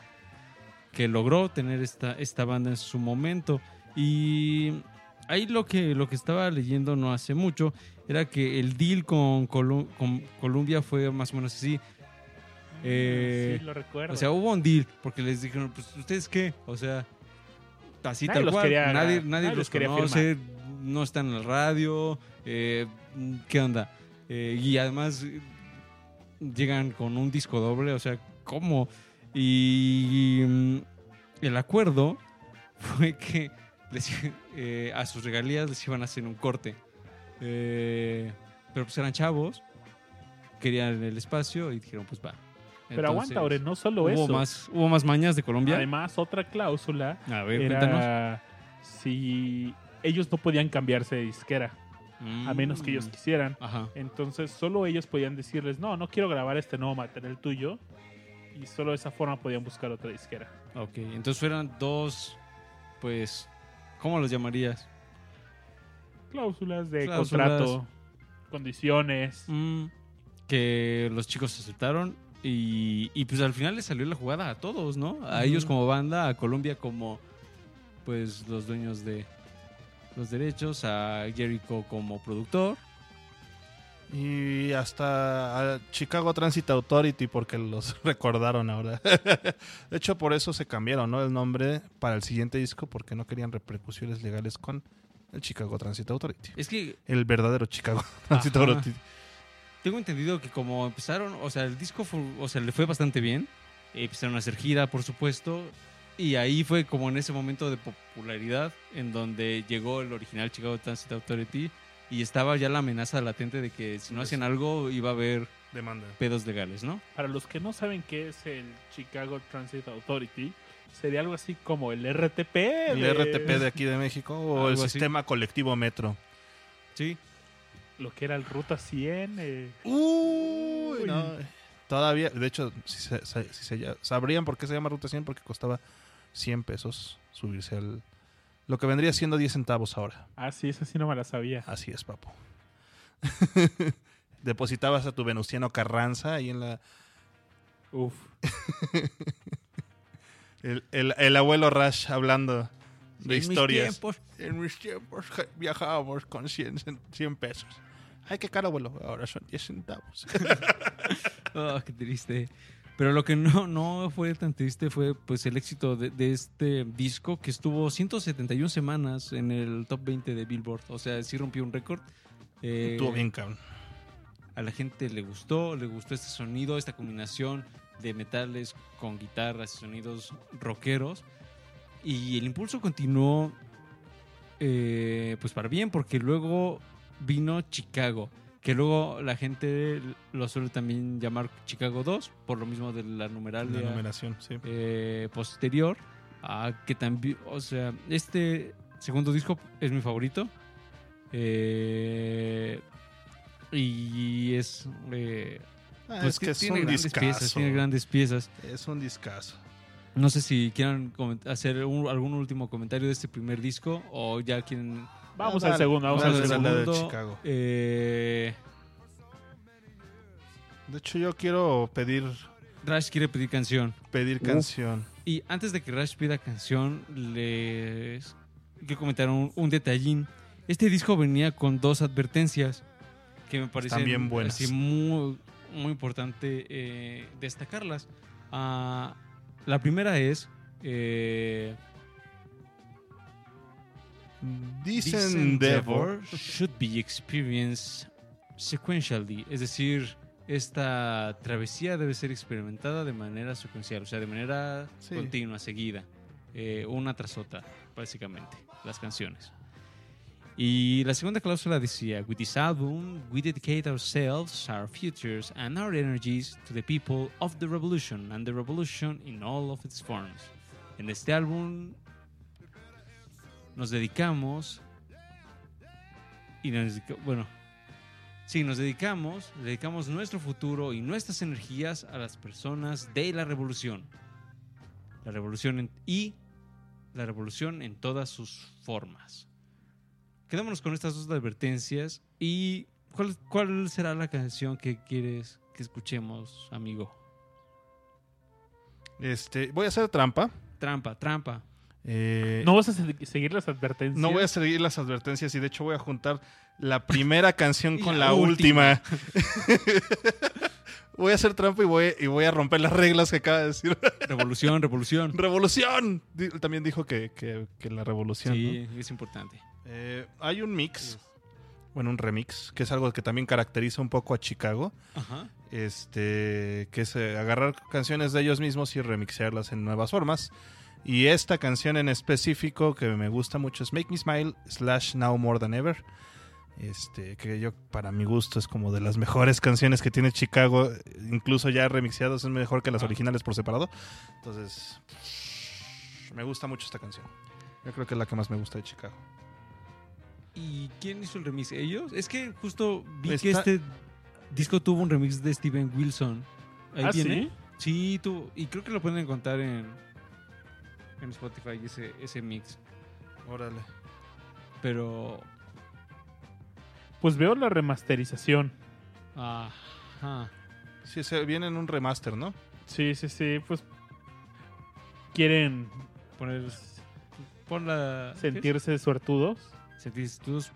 que logró tener esta, esta banda en su momento. Y ahí lo que, lo que estaba leyendo no hace mucho era que el deal con, Colu- con Columbia fue más o menos así. Eh, sí, lo recuerdo. O sea, hubo un deal, porque les dijeron, pues, ¿ustedes qué? O sea, así Nadie tal cual. quería- nadie, nadie nadie los los quería conoce, no están en la radio. eh, ¿Qué onda? Eh, y además llegan con un disco doble, o sea, ¿cómo? Y mm, el acuerdo fue que les, eh, a sus regalías les iban a hacer un corte. Eh, pero pues eran chavos, querían el espacio y dijeron, pues va. Pero aguanta, Entonces, Ore, no solo hubo eso. Más, hubo más mañas de Colombia. Además, otra cláusula a ver, cuéntanos. era si ellos no podían cambiarse de disquera, a menos que ellos Mm, quisieran. Ajá. Entonces, solo ellos podían decirles, no, no quiero grabar este nuevo material tuyo. Y solo de esa forma podían buscar otra disquera. Ok, entonces fueran dos, pues, ¿cómo los llamarías? Cláusulas de Cláusulas. contrato, condiciones. Mm, que los chicos aceptaron y, y pues al final les salió la jugada a todos, ¿no? A ellos como banda, a Colombia como, pues, los dueños de los derechos, a Jericho como productor. Y hasta a Chicago Transit Authority porque los recordaron ahora. de hecho, por eso se cambiaron ¿no? el nombre para el siguiente disco porque no querían repercusiones legales con el Chicago Transit Authority. Es que El verdadero Chicago Transit Ajá. Authority. Tengo entendido que como empezaron, o sea, el disco fue- o sea, le fue bastante bien. eh, empezaron a hacer gira, por supuesto. Y ahí fue como en ese momento de popularidad en donde llegó el original Chicago Transit Authority y estaba ya la amenaza latente de que si no hacían algo iba a haber Demanda. pedos legales, ¿no? Para los que no saben qué es el Chicago Transit Authority, sería algo así como el RTP. El de- RTP de aquí de México o el así. Sistema Colectivo Metro. Sí. Lo que era el Ruta 100. eh, Uy, no. Todavía, de hecho, si se, si se sabrían por qué se llama Ruta 100 porque costaba 100 pesos subirse al... Lo que vendría siendo 10 centavos ahora. Ah, sí, esa sí no me la sabía. Así es, papo. Depositabas a tu Venustiano Carranza ahí en la... Uf. El, el- el abuelo Rash hablando de En mis historias. tiempos. En mis tiempos viajábamos con 100, cen- 100 pesos. Ay, qué caro, abuelo. Ahora son 10 centavos. Ah, qué triste. Pero lo que no, no fue tan triste fue pues el éxito de, de este disco que estuvo 171 semanas en el top 20 de Billboard. O sea, sí rompió un récord. Eh, Estuvo bien, cabrón. A la gente le gustó, le gustó este sonido, esta combinación de metales con guitarras y sonidos rockeros. Y el impulso continuó eh, pues para bien, porque luego vino Chicago, que luego la gente lo suele también llamar Chicago 2, por lo mismo de la numeralia La numeración, sí. eh, posterior, a que también, o sea, este segundo disco es mi favorito. Eh, y es eh, Ah, pues es que ti- es tiene un grandes discazo. piezas, tiene grandes piezas. Es un discazo. No sé si quieran hacer un- algún último comentario de este primer disco o ya quieren Vamos al segundo, vamos al segundo. de. Chicago. Eh, De hecho, yo quiero pedir, Rush quiere pedir canción. pedir canción. Y antes de que Rush pida canción, les quiero comentar un, un detallín. Este disco venía con dos advertencias que me parecen bien buenas. así muy, muy importante eh, destacarlas. Ah, la primera es eh, This endeavor should be experienced sequentially, es decir, esta travesía debe ser experimentada de manera secuencial, o sea, de manera Sí. continua, seguida, eh, una tras otra, básicamente, las canciones. Y la segunda cláusula decía, with this album, we dedicate ourselves, our futures, and our energies to the people of the revolution and the revolution in all of its forms. En este álbum nos dedicamos y nos bueno, sí, nos dedicamos, dedicamos nuestro futuro y nuestras energías a las personas de la revolución. La revolución en- y la revolución en todas sus formas. Quedémonos con estas dos advertencias y ¿cuál, cuál será la canción que quieres que escuchemos, amigo? Este, voy a hacer trampa. Trampa, trampa. Eh, ¿No vas a se- seguir las advertencias? no voy a seguir las advertencias y de hecho voy a juntar la primera canción con la la, última. última. voy a hacer trampa y voy, y voy a romper las reglas que acaba de decir. Revolución, revolución. ¡Revolución! También dijo que, que- que la revolución. Sí, es importante. Eh, hay un mix, bueno, un remix, que es algo que también caracteriza un poco a Chicago. Ajá. este que es eh, agarrar canciones de ellos mismos y remixearlas en nuevas formas. Y esta canción en específico que me gusta mucho es Make Me Smile slash Now More Than Ever. Este, que yo para mi gusto es como de las mejores canciones que tiene Chicago, incluso ya remixeados es mejor que las Ah. originales por separado. Entonces, me gusta mucho esta canción. Yo creo que es la que más me gusta de Chicago. ¿Y quién hizo el remix? ¿Ellos? Es que justo vi que este disco tuvo un remix de Steven Wilson. Ahí ¿Ah, viene. sí? Sí, tuvo. Y creo que lo pueden encontrar en, en Spotify ese, ese mix. Órale. Pero. Pues veo la remasterización. Ajá. Sí, se viene en un remaster, ¿no? Sí, sí, sí. Pues quieren Poner. Pon la. sentirse suertudos. Sentirse todos-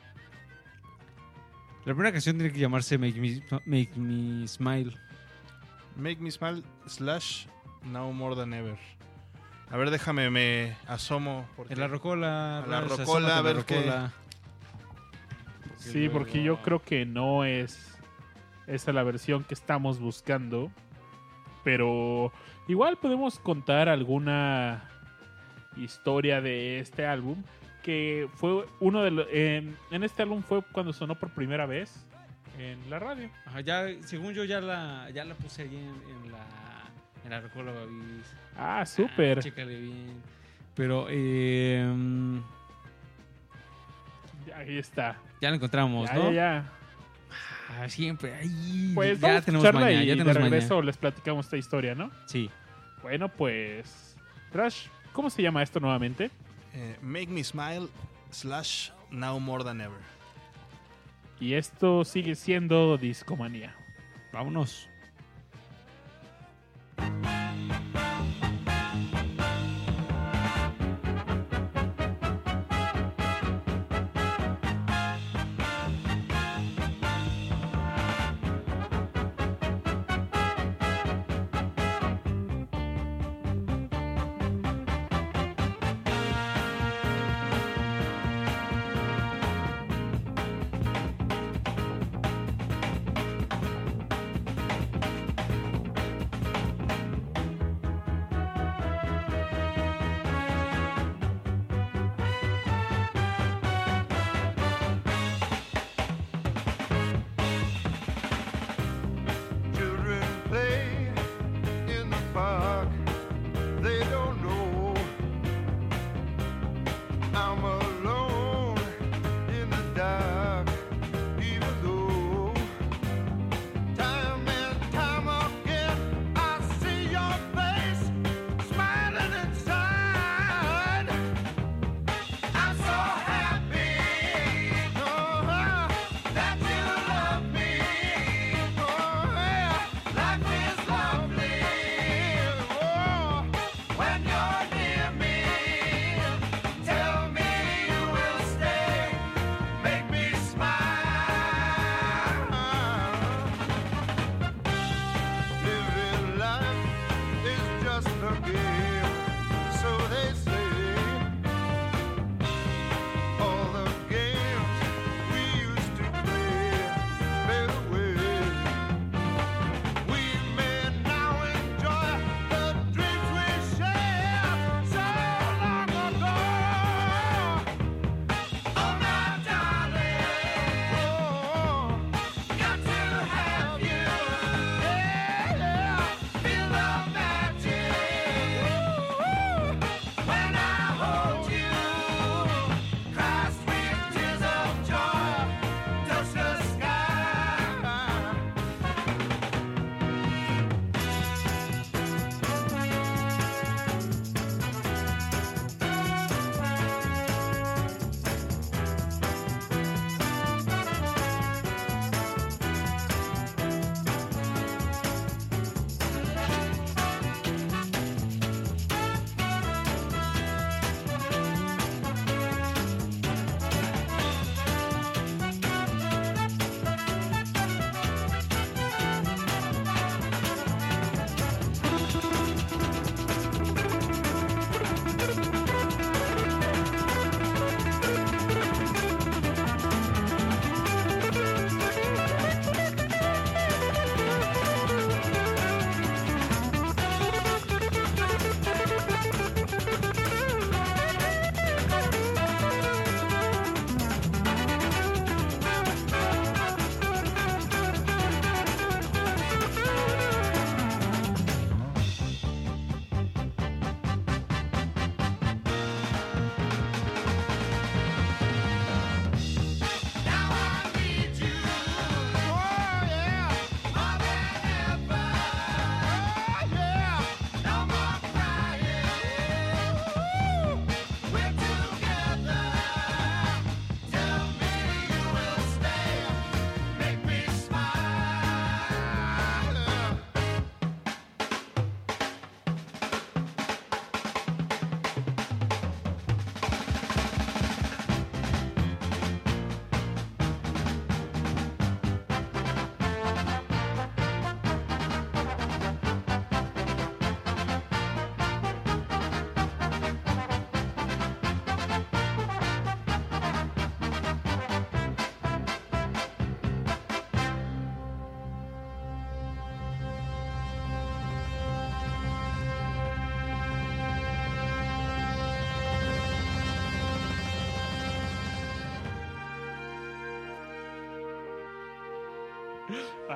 La primera canción tiene que llamarse Make Me, Make Me Smile. Make Me Smile slash Now More Than Ever. A ver, déjame, me asomo. porque- En la rocola. A la rocola, a ver qué- rocola. Sí, porque yo creo que no es esa la versión que estamos buscando. Pero igual podemos contar alguna historia de este álbum. Que fue uno de los. En, en este álbum fue cuando sonó por primera vez en la radio. Ajá, ya, según yo ya la, ya la puse ahí en, en la, rocola Babis. Ah, Ah, súper. chécale bien. Pero eh, Ahí está. ya la encontramos, Ya, ¿no? ya, ya. Ah, siempre. Ay, Pues ya vamos tenemos escucharla maña, y ya de tenemos maña. regreso les platicamos esta historia, ¿no? Sí. Bueno, pues. Rush, ¿cómo se llama esto nuevamente? Eh, Make Me Smile slash Now More Than Ever. Y esto sigue siendo Discomanía. Vámonos. Bye.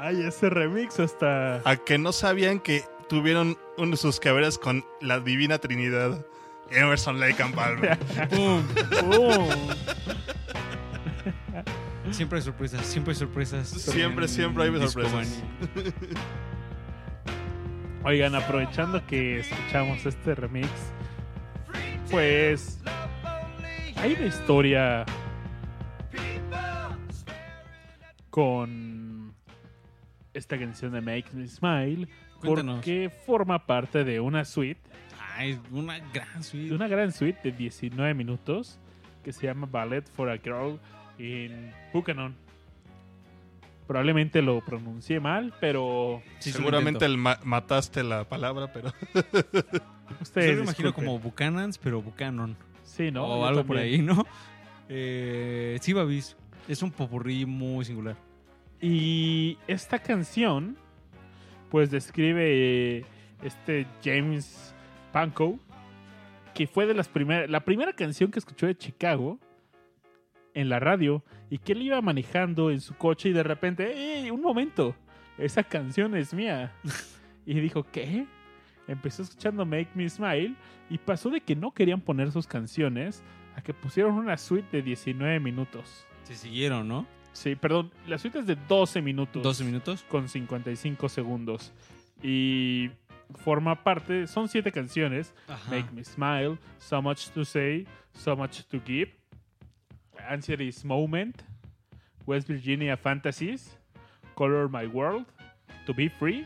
Ay, ese remix hasta. A que no sabían que tuvieron uno de sus caberas con la divina trinidad. Emerson Lake and Palmer. ¡Pum! ¡Pum! Siempre hay sorpresas, siempre hay sorpresas. Siempre, en siempre hay sorpresas. Oigan, aprovechando que escuchamos este remix, pues hay una historia con esta canción de Make Me Smile Cuéntanos. porque forma parte de una suite, una gran de suite. una gran suite de 19 minutos que se llama Ballet for a Girl in Buchanan. Probablemente lo pronuncié mal, pero Sí, Seguramente el ma- mataste la palabra, pero ustedes Yo lo imagino disculpen. como Buchanans, pero Buchanan. sí, ¿no? o Yo algo por ahí, ¿no? Eh, sí, Babis. Es un popurrí muy singular. Y esta canción, pues describe eh, este James Pankow, que fue de las primeras, la primera canción que escuchó de Chicago en la radio y que él iba manejando en su coche y de repente, ¡eh! Un momento, esa canción es mía. y dijo, ¿qué? Empezó escuchando Make Me Smile y pasó de que no querían poner sus canciones a que pusieron una suite de 19 minutos. Se siguieron, ¿no? Sí, perdón, la suite es de 12 minutos. 12 minutos. Con 55 segundos. Y forma parte, son siete canciones. Ajá. Make Me Smile, So Much to Say, So Much to Give, Answer is Moment, West Virginia Fantasies, Color My World, To Be Free.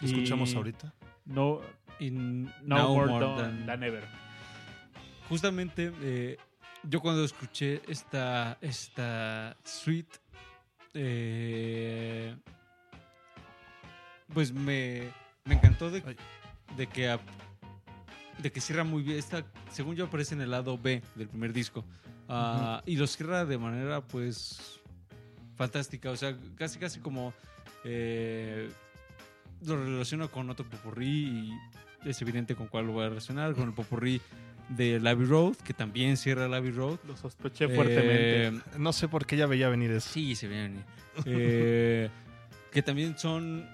¿qué escuchamos y ahorita? No, Y no More, More than, Than- than Ever. Justamente, eh, yo cuando escuché esta, esta suite, eh, pues me, me encantó de, que de que cierra muy bien. Esta, según yo, aparece en el lado B del primer disco. Ah, Y lo cierra de manera, pues, fantástica. O sea, casi, casi como eh, lo relaciono con otro popurrí y es evidente con cuál lo voy a relacionar. Con el popurrí de Abbey Road, que también cierra Abbey Road. Lo sospeché fuertemente. Eh, No sé por qué ya veía venir eso. Sí, se viene a venir. Eh, que también son,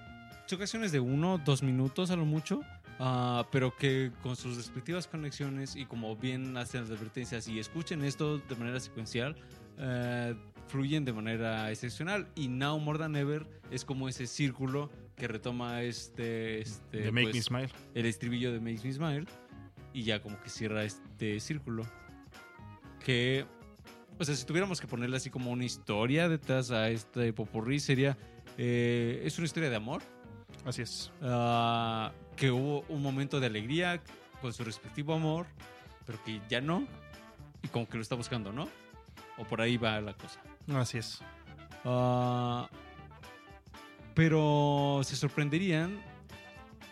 son canciones de uno, dos minutos a lo mucho, ah, pero que con sus respectivas conexiones y como bien hacen las advertencias y escuchen esto de manera secuencial, eh, fluyen de manera excepcional. Y Now More Than Ever es como ese círculo que retoma este, este de Make pues, Me Smile. el estribillo de Makes Me Smile y ya como que cierra este círculo. Que, o sea, si tuviéramos que ponerle así como una historia detrás a este popurrí, sería, eh, es una historia de amor, Así es. ah, que hubo un momento de alegría con su respectivo amor, pero que ya no, y como que lo está buscando, ¿no? O por ahí va la cosa. Así es. Ah, pero se sorprenderían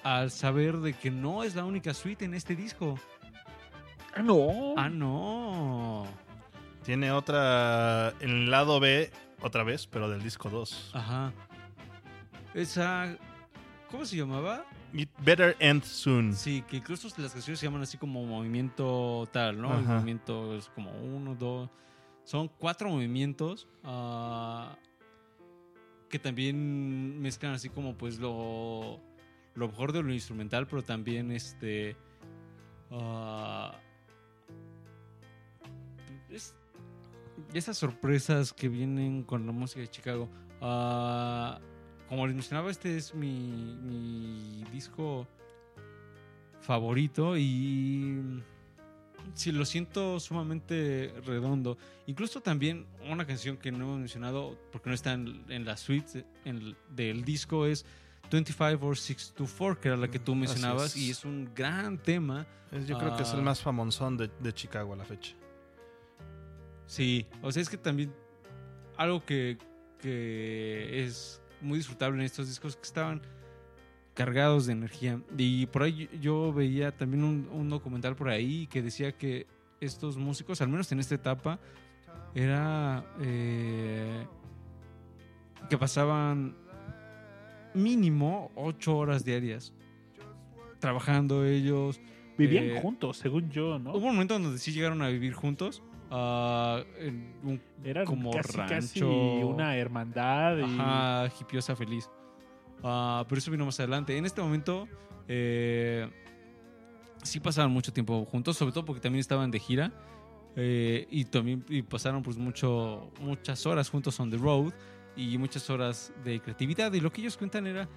al saber de que no es la única suite en este disco. Ah, no. Ah, no. Tiene otra en el lado B, otra vez, pero del disco 2. Ajá. Esa. ¿Cómo se llamaba? It Better End Soon. Sí, que incluso las canciones se llaman así como movimiento tal, ¿no? El movimiento es como uno, dos. Son cuatro movimientos ah, que también mezclan así como pues lo, lo mejor de lo instrumental, pero también este. ah, es- esas sorpresas que vienen con la música de Chicago. Ah, como les mencionaba, este es mi, disco favorito y sí, lo siento sumamente redondo. Incluso también una canción que no hemos mencionado, porque no está en, en la suite en- del disco, es 25 or 624, que era la que tú mencionabas, y es un gran tema. Es- Yo creo que es Ah. el más famosón de, de Chicago a la fecha. Sí, o sea, es que también algo que, que es muy disfrutable en estos discos que estaban cargados de energía. Y por ahí yo- yo veía también un, un documental por ahí que decía que estos músicos, al menos en esta etapa, era eh, que pasaban mínimo ocho horas diarias trabajando ellos. Vivían eh, juntos, según yo, ¿no? Hubo un momento donde sí llegaron a vivir juntos, ah, en un Era como casi, casi rancho. una hermandad. Y... Ajá, hipiosa feliz. Ah, pero eso vino más adelante. En este momento, eh, sí pasaban mucho tiempo juntos, sobre todo porque también estaban de gira. eh, y también y pasaron pues mucho, muchas horas juntos on the road y muchas horas de creatividad. Y lo que ellos cuentan era,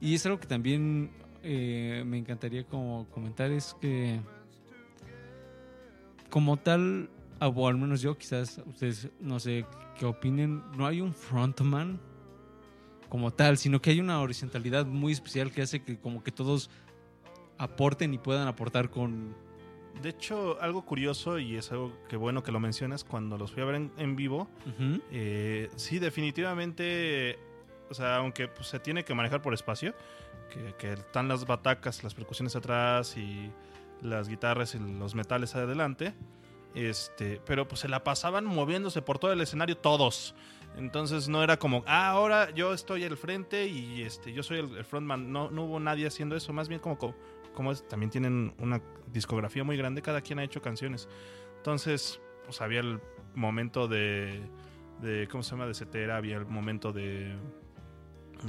y es algo que también eh, me encantaría como comentar, es que como tal, o al menos yo, quizás ustedes no sé qué opinen, no hay un frontman como tal, sino que hay una horizontalidad muy especial que hace que como que todos aporten y puedan aportar con... De hecho, algo curioso y es algo que bueno que lo mencionas, cuando los fui a ver en, en vivo, eh, sí, definitivamente, o sea, aunque pues, se tiene que manejar por espacio, que, que están las batacas, las percusiones atrás y las guitarras y los metales adelante, este, pero pues se la pasaban moviéndose por todo el escenario todos. Entonces no era como, ah, ahora yo estoy al frente y este, yo soy el, el frontman. No, no hubo nadie haciendo eso, más bien como, como, como es- también tienen una discografía muy grande, cada quien ha hecho canciones. Entonces, pues había el momento de, de ¿cómo se llama? De Cetera, había el momento de,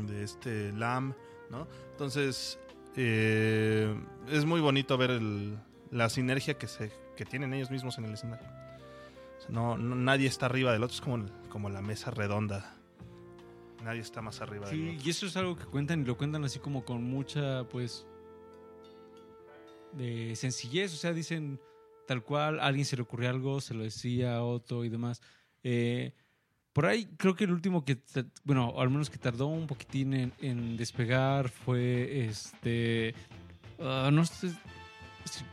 de este Lam, ¿no? Entonces, eh, es muy bonito ver el- la sinergia que, se, que tienen ellos mismos en el escenario. O sea, no, no- nadie está arriba del otro, es como, la mesa redonda. Nadie está más arriba del Sí, y eso es algo que cuentan y lo cuentan así como con mucha, pues, de sencillez. O sea, dicen tal cual, a alguien se le ocurrió algo, se lo decía a otro y demás. Eh, por ahí creo que el último que, bueno, al menos que tardó un poquitín en, despegar fue este... ah, no sé,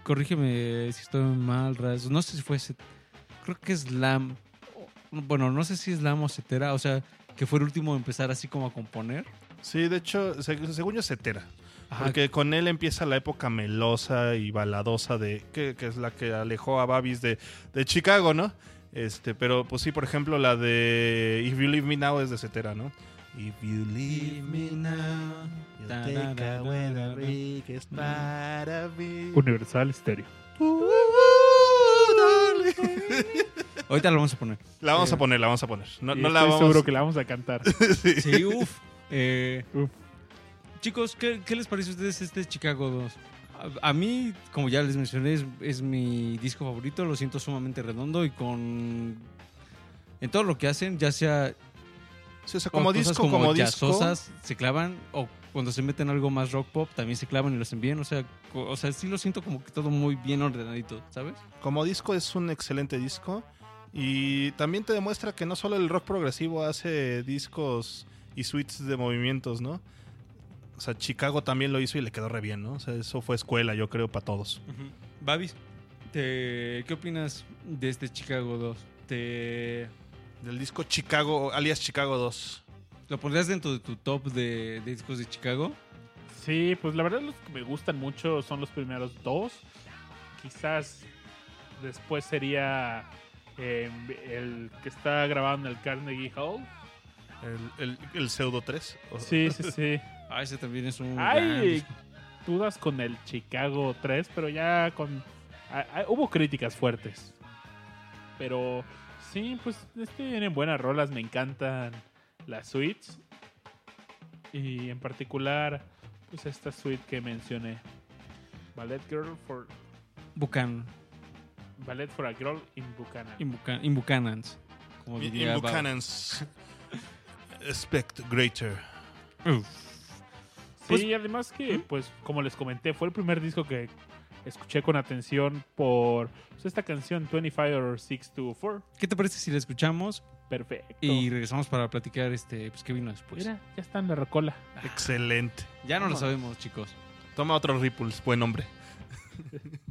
corrígeme si estoy mal, no sé si fue... Creo que es Lam. Bueno, no sé si es Lam o Cetera, o sea, que fue el último en empezar así como a componer. Sí, de hecho, seg- según yo, Cetera. Ajá, Porque con él empieza la época melosa y baladosa de que, que es la que alejó a Babis de, de Chicago, ¿no? Este, pero pues sí, por ejemplo, la de If You Leave Me Now es de Cetera, ¿no? If you leave me now, you'll take away the biggest part of me. Universal Stereo. Darling. Ahorita lo vamos a poner. La vamos Eh, a poner, la vamos a poner. No, la estoy vamos seguro que la vamos a cantar. Sí, uff. Eh, Uf. Chicos, ¿qué, qué les parece a ustedes este Chicago 2? A, a mí, como ya les mencioné, es, es mi disco favorito. Lo siento sumamente redondo y con. En todo lo que hacen, ya sea Sí, o sea, como disco, como, como disco. se clavan. O cuando se meten algo más rock pop, también se clavan y lo hacen bien. O sea, o sea, sí lo siento como que todo muy bien ordenadito, ¿sabes? Como disco es un excelente disco. Y también te demuestra que no solo el rock progresivo hace discos y suites de movimientos, ¿no? O sea, Chicago también lo hizo y le quedó re bien, ¿no? O sea, eso fue escuela, yo creo, para todos. Babis, te- ¿qué opinas de este Chicago 2? ¿Te Del disco Chicago, alias Chicago 2. lo pondrías dentro de tu top de, de discos de Chicago? Sí, pues la verdad los que me gustan mucho son los primeros dos. Quizás después sería eh, el que está grabado en el Carnegie Hall. El, el- el Pseudo 3. o- Sí, sí, sí. Ah, ese también es un. Hay dudas con el Chicago 3, pero ya con... ah, ah, hubo críticas fuertes. Pero sí, pues este, tienen buenas rolas, me encantan las suites. Y en particular, pues esta suite que mencioné. Ballet Girl for... Buchan- Ballet for a Girl in Buchanan. in Buchan- in Buchanans. Como In, diría in. Buchanan's Expect Greater. Uf. Sí, Pues- y además que, pues, como les comenté, fue el primer disco que escuché con atención por pues, esta canción 25 or 624. ¿Qué te parece si la escuchamos Perfecto. y regresamos para platicar este, pues, qué vino después? Mira, ya está en la rocola. Excelente. Ya no lo sabemos, chicos. Toma otro Ripples, buen hombre.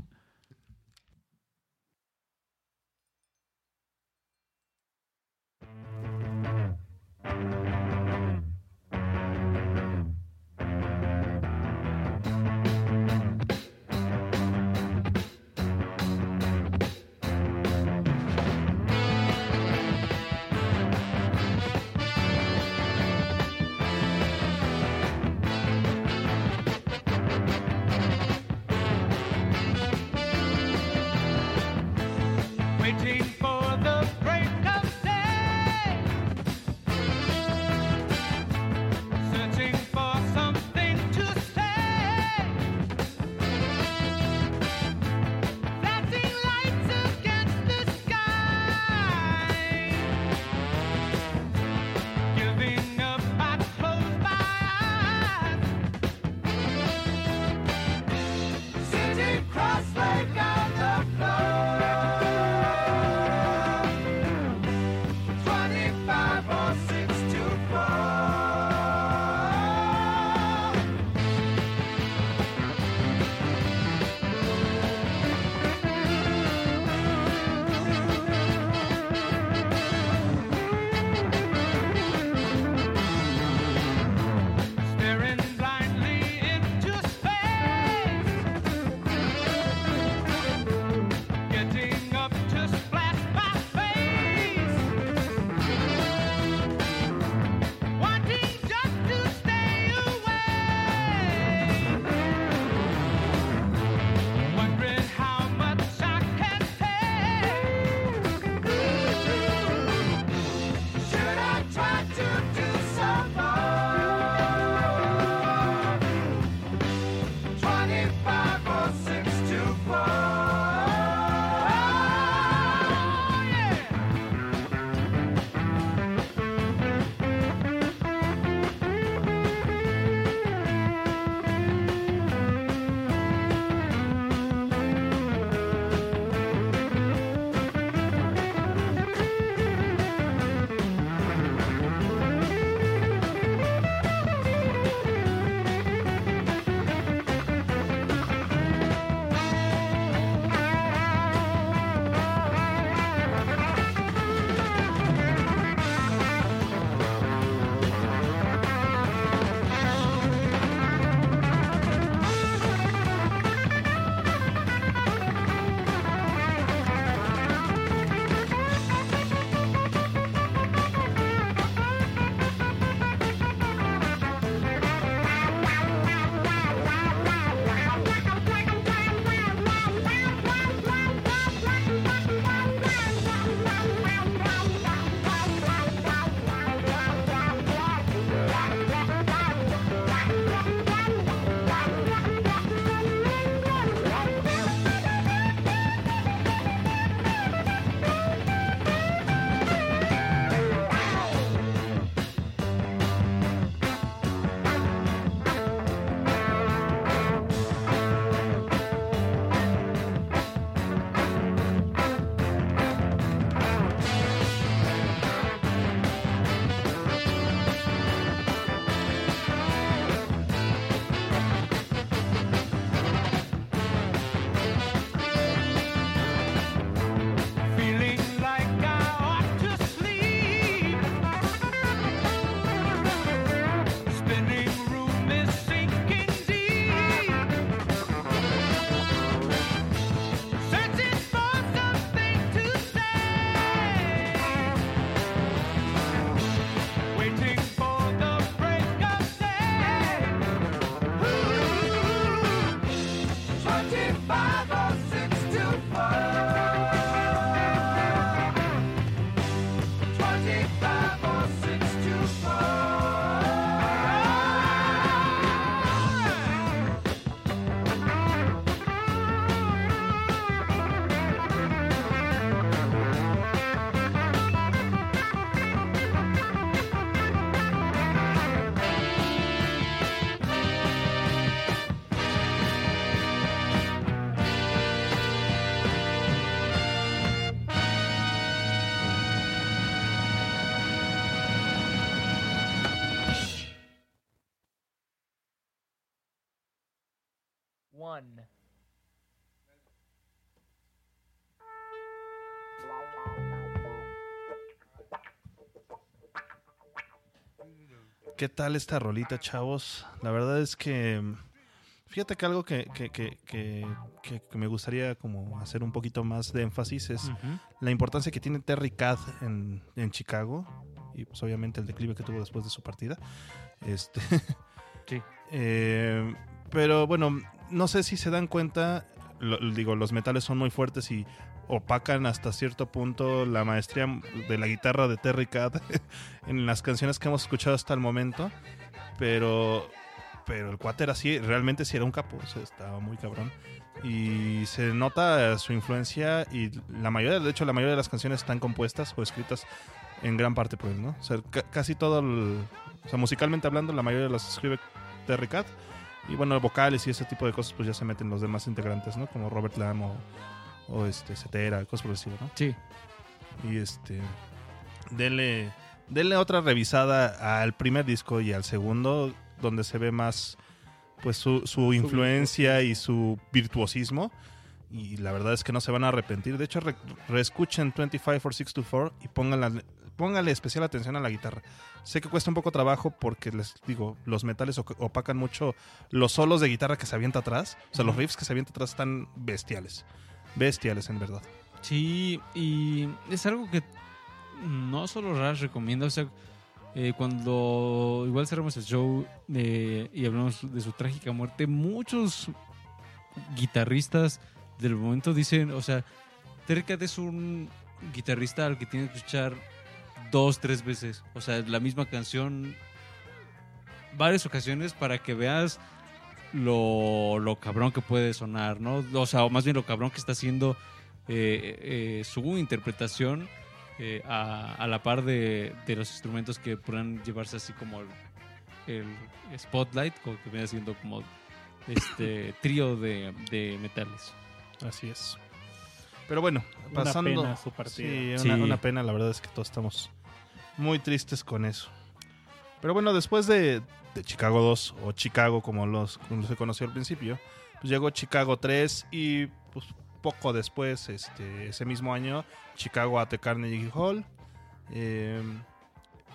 ¿Qué tal esta rolita, chavos? La verdad es que. Fíjate que algo que, que, que, que- me gustaría como hacer un poquito más de énfasis es la importancia que tiene Terry Cadd en, en Chicago y pues obviamente el declive que tuvo después de su partida. Este, Sí. Eh, pero bueno, no sé si se dan cuenta, lo- digo, los metales son muy fuertes y opacan hasta cierto punto la maestría de la guitarra de Terry Cadd en las canciones que hemos escuchado hasta el momento, pero pero el cuate era así, realmente sí era un capo, o sea, estaba muy cabrón. Y se nota su influencia y la mayoría, de hecho la mayoría de las canciones están compuestas o escritas en gran parte por él, ¿no? O sea, ca- casi todo, el- o sea, musicalmente hablando, la mayoría las escribe Terry Cat. Y bueno, vocales y ese tipo de cosas, pues ya se meten los demás integrantes, ¿no? Como Robert Lamb o, o este, Cetera, cosas por el estilo, ¿no? Sí. Y este. Denle, denle otra revisada al primer disco y al segundo, donde se ve más pues su, su influencia y su virtuosismo. Y la verdad es que no se van a arrepentir. De hecho, re- reescuchen 25 for 624 y pónganla, pónganle especial atención a la guitarra. Sé que cuesta un poco trabajo porque les digo, los metales op- opacan mucho los solos de guitarra que se avienta atrás. O sea, los riffs que se avienta atrás están bestiales. Bestiales, en verdad. Sí, y es algo que no solo Rush recomienda, o sea, eh, cuando igual cerramos el show eh, y hablamos de su trágica muerte, muchos guitarristas del momento dicen, o sea, Terry Cat es un guitarrista al que tienes que escuchar dos, tres veces, o sea, la misma canción varias ocasiones para que veas lo, lo cabrón que puede sonar, ¿no? O sea, o más bien lo cabrón que está haciendo eh, eh, su interpretación eh, a, a la par de, de los instrumentos que puedan llevarse así como el, el spotlight, como que viene siendo como este trío de, de metales. Así es. Pero bueno, Una pasando. pena su partida. Sí, Sí. Una, una pena, la verdad es que todos estamos muy tristes con eso. Pero bueno, después de, de Chicago 2, o Chicago como los, como se conoció al principio, pues llegó Chicago 3 y pues poco después, este, ese mismo año, Chicago at the Carnegie Hall. Eh,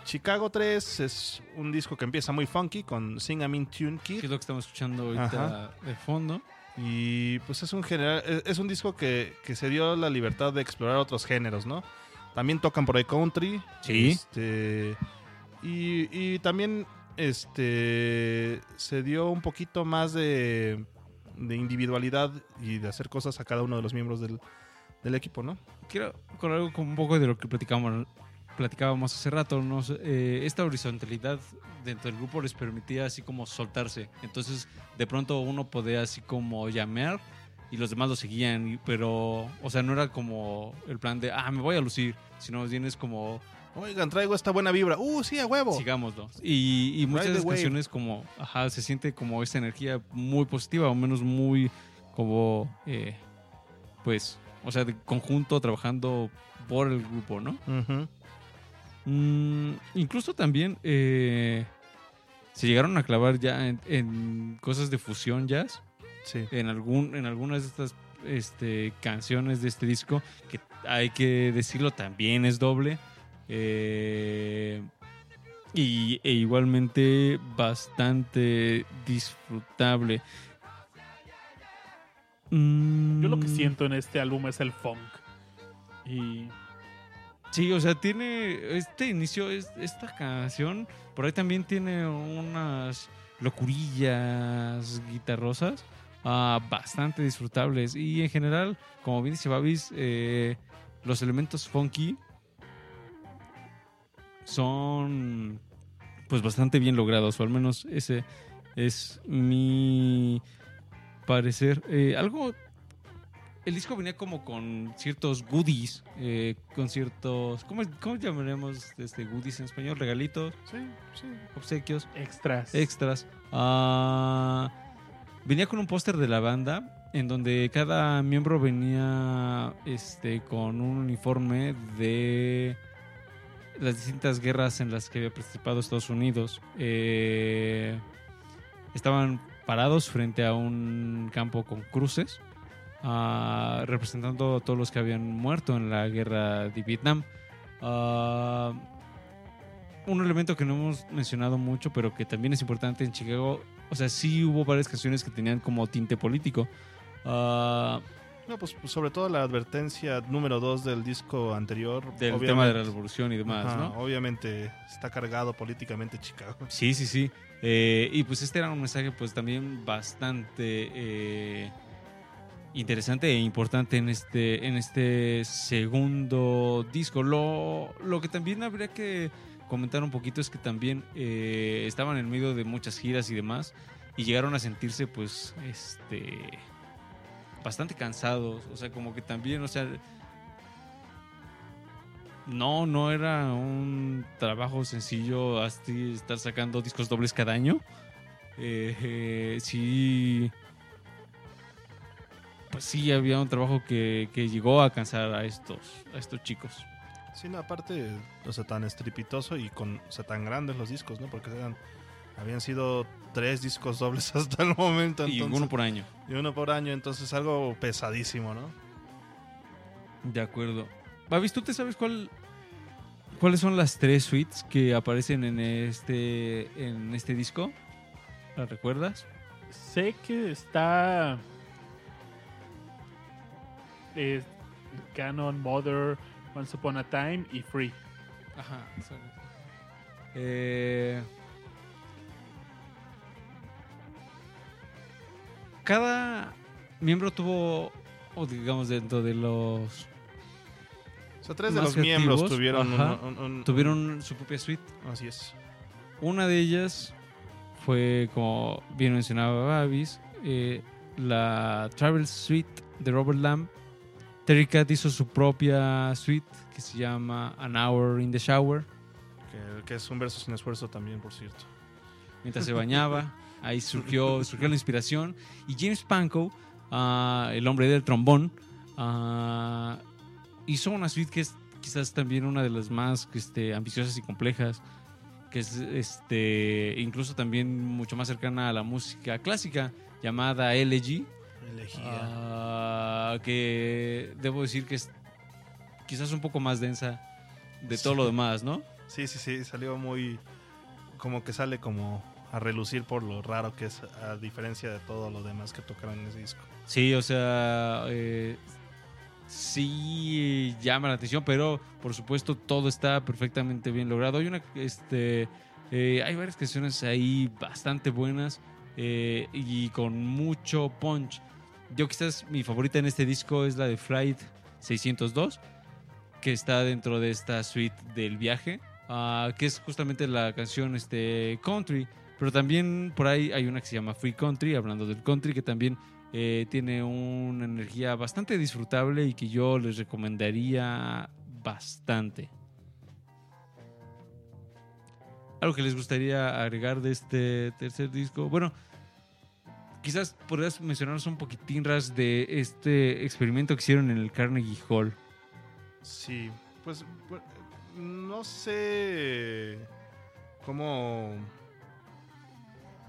Chicago 3 es un disco que empieza muy funky con Sing a Mean Tune Kid. Que es lo que estamos escuchando ahorita Ajá. de fondo. Y pues es un general, es, es un disco que, que se dio la libertad de explorar otros géneros, ¿no? También tocan por ahí country. Sí. Este, y, y también este se dio un poquito más de, de individualidad y de hacer cosas a cada uno de los miembros del, del equipo, ¿no? Quiero con algo como un poco de lo que platicábamos, platicábamos hace rato. ¿no? Eh, esta horizontalidad dentro del grupo les permitía así como soltarse. Entonces, de pronto uno podía así como llamar y los demás lo seguían. Pero, o sea, no era como el plan de, ah, me voy a lucir. Sino más bien es como, Oigan, traigo esta buena vibra. ¡Uh, sí, a huevo! sigámoslo. Y, y muchas de las canciones como, ajá, se siente como esta energía muy positiva, o menos muy como, eh, pues, o sea, de conjunto trabajando por el grupo, ¿no? Mm, incluso también eh, se llegaron a clavar ya en, en cosas de fusión jazz, Sí. en, algún, en algunas de estas este, canciones de este disco, que hay que decirlo, también es doble. Eh, y, e igualmente bastante disfrutable. Yo lo que Mm, siento en este álbum es el funk. Y Sí, o sea, tiene este inicio, es- esta canción, por ahí también tiene unas locurillas guitarrosas ah, bastante disfrutables. Y en general, como bien dice Babis, eh, los elementos funky son pues bastante bien logrados, o al menos ese es mi parecer. Eh, algo, el disco venía como con ciertos goodies, eh, con ciertos, ¿cómo, cómo llamaremos este goodies en español? Regalitos, Sí, sí. obsequios, Extras. extras. Ah, venía con un póster de la banda en donde cada miembro venía este, con un uniforme de las distintas guerras en las que había participado Estados Unidos. Eh, estaban parados frente a un campo con cruces, ah, representando a todos los que habían muerto en la guerra de Vietnam. Ah, un elemento que no hemos mencionado mucho, pero que también es importante en Chicago. O sea, sí hubo varias canciones que tenían como tinte político. Ah, No, pues, pues, sobre todo la advertencia número 2 del disco anterior. del tema de la revolución y demás, Ajá, ¿no? Obviamente está cargado políticamente Chicago. Sí, sí, sí. Eh, y pues este era un mensaje pues también bastante eh, interesante e importante en este, en este segundo disco. Lo, lo que también habría que comentar un poquito es que también eh, estaban en medio de muchas giras y demás y llegaron a sentirse pues este bastante cansados. O sea, como que también, o sea... No, no era un trabajo sencillo así estar sacando discos dobles cada año. Eh, sí. Pues sí, había un trabajo que, que llegó a cansar a estos, a estos chicos. Sí, no, aparte, o sea, tan estrepitoso y con, o sea, tan grandes los discos, ¿no? Porque eran, habían sido tres discos dobles hasta el momento. y uno por año. y uno por año, entonces algo pesadísimo, ¿no? De acuerdo. Babis, ¿tú te sabes cuál, cuáles son las tres suites que aparecen en este, en este disco? ¿Las recuerdas? Sé que está. eh, Canon, Mother, Once Upon a Time y Free. Ajá. Eh, cada miembro tuvo, o digamos, dentro de los. O sea, tres de Más los miembros tuvieron ajá. un, un- un- Tuvieron su propia suite. Así es. Una de ellas fue, como bien mencionaba Babis, eh, la Travel Suite de Robert Lamb. Terry Cat hizo su propia suite que se llama An Hour in the Shower. Que, que es un verso sin esfuerzo también, por cierto. mientras se bañaba. Ahí surgió, surgió la inspiración. Y James Pankow, ah, el hombre del trombón, ah, hizo una suite que es quizás también una de las más este, ambiciosas y complejas, que es este, incluso también mucho más cercana a la música clásica, llamada Elegy, Elegía. ah, que debo decir que es quizás un poco más densa de todo lo demás, ¿no? Sí, sí, sí, salió muy... Como que sale como a relucir por lo raro que es, a diferencia de todo lo demás que tocaron en ese disco. Sí, o sea, eh, sí llama la atención, pero por supuesto todo está perfectamente bien logrado. Hay una, este, eh, hay varias canciones ahí bastante buenas eh, y con mucho punch. Yo quizás mi favorita en este disco es la de Flight 602, que está dentro de esta suite del viaje, ah, que es justamente la canción este, Country. Pero también por ahí hay una que se llama Free Country, hablando del country, que también eh, tiene una energía bastante disfrutable y que yo les recomendaría bastante. ¿Algo que les gustaría agregar de este tercer disco? Bueno, quizás podrías mencionarnos un poquitín, Ras, de este experimento que hicieron en el Carnegie Hall. Sí, pues no sé cómo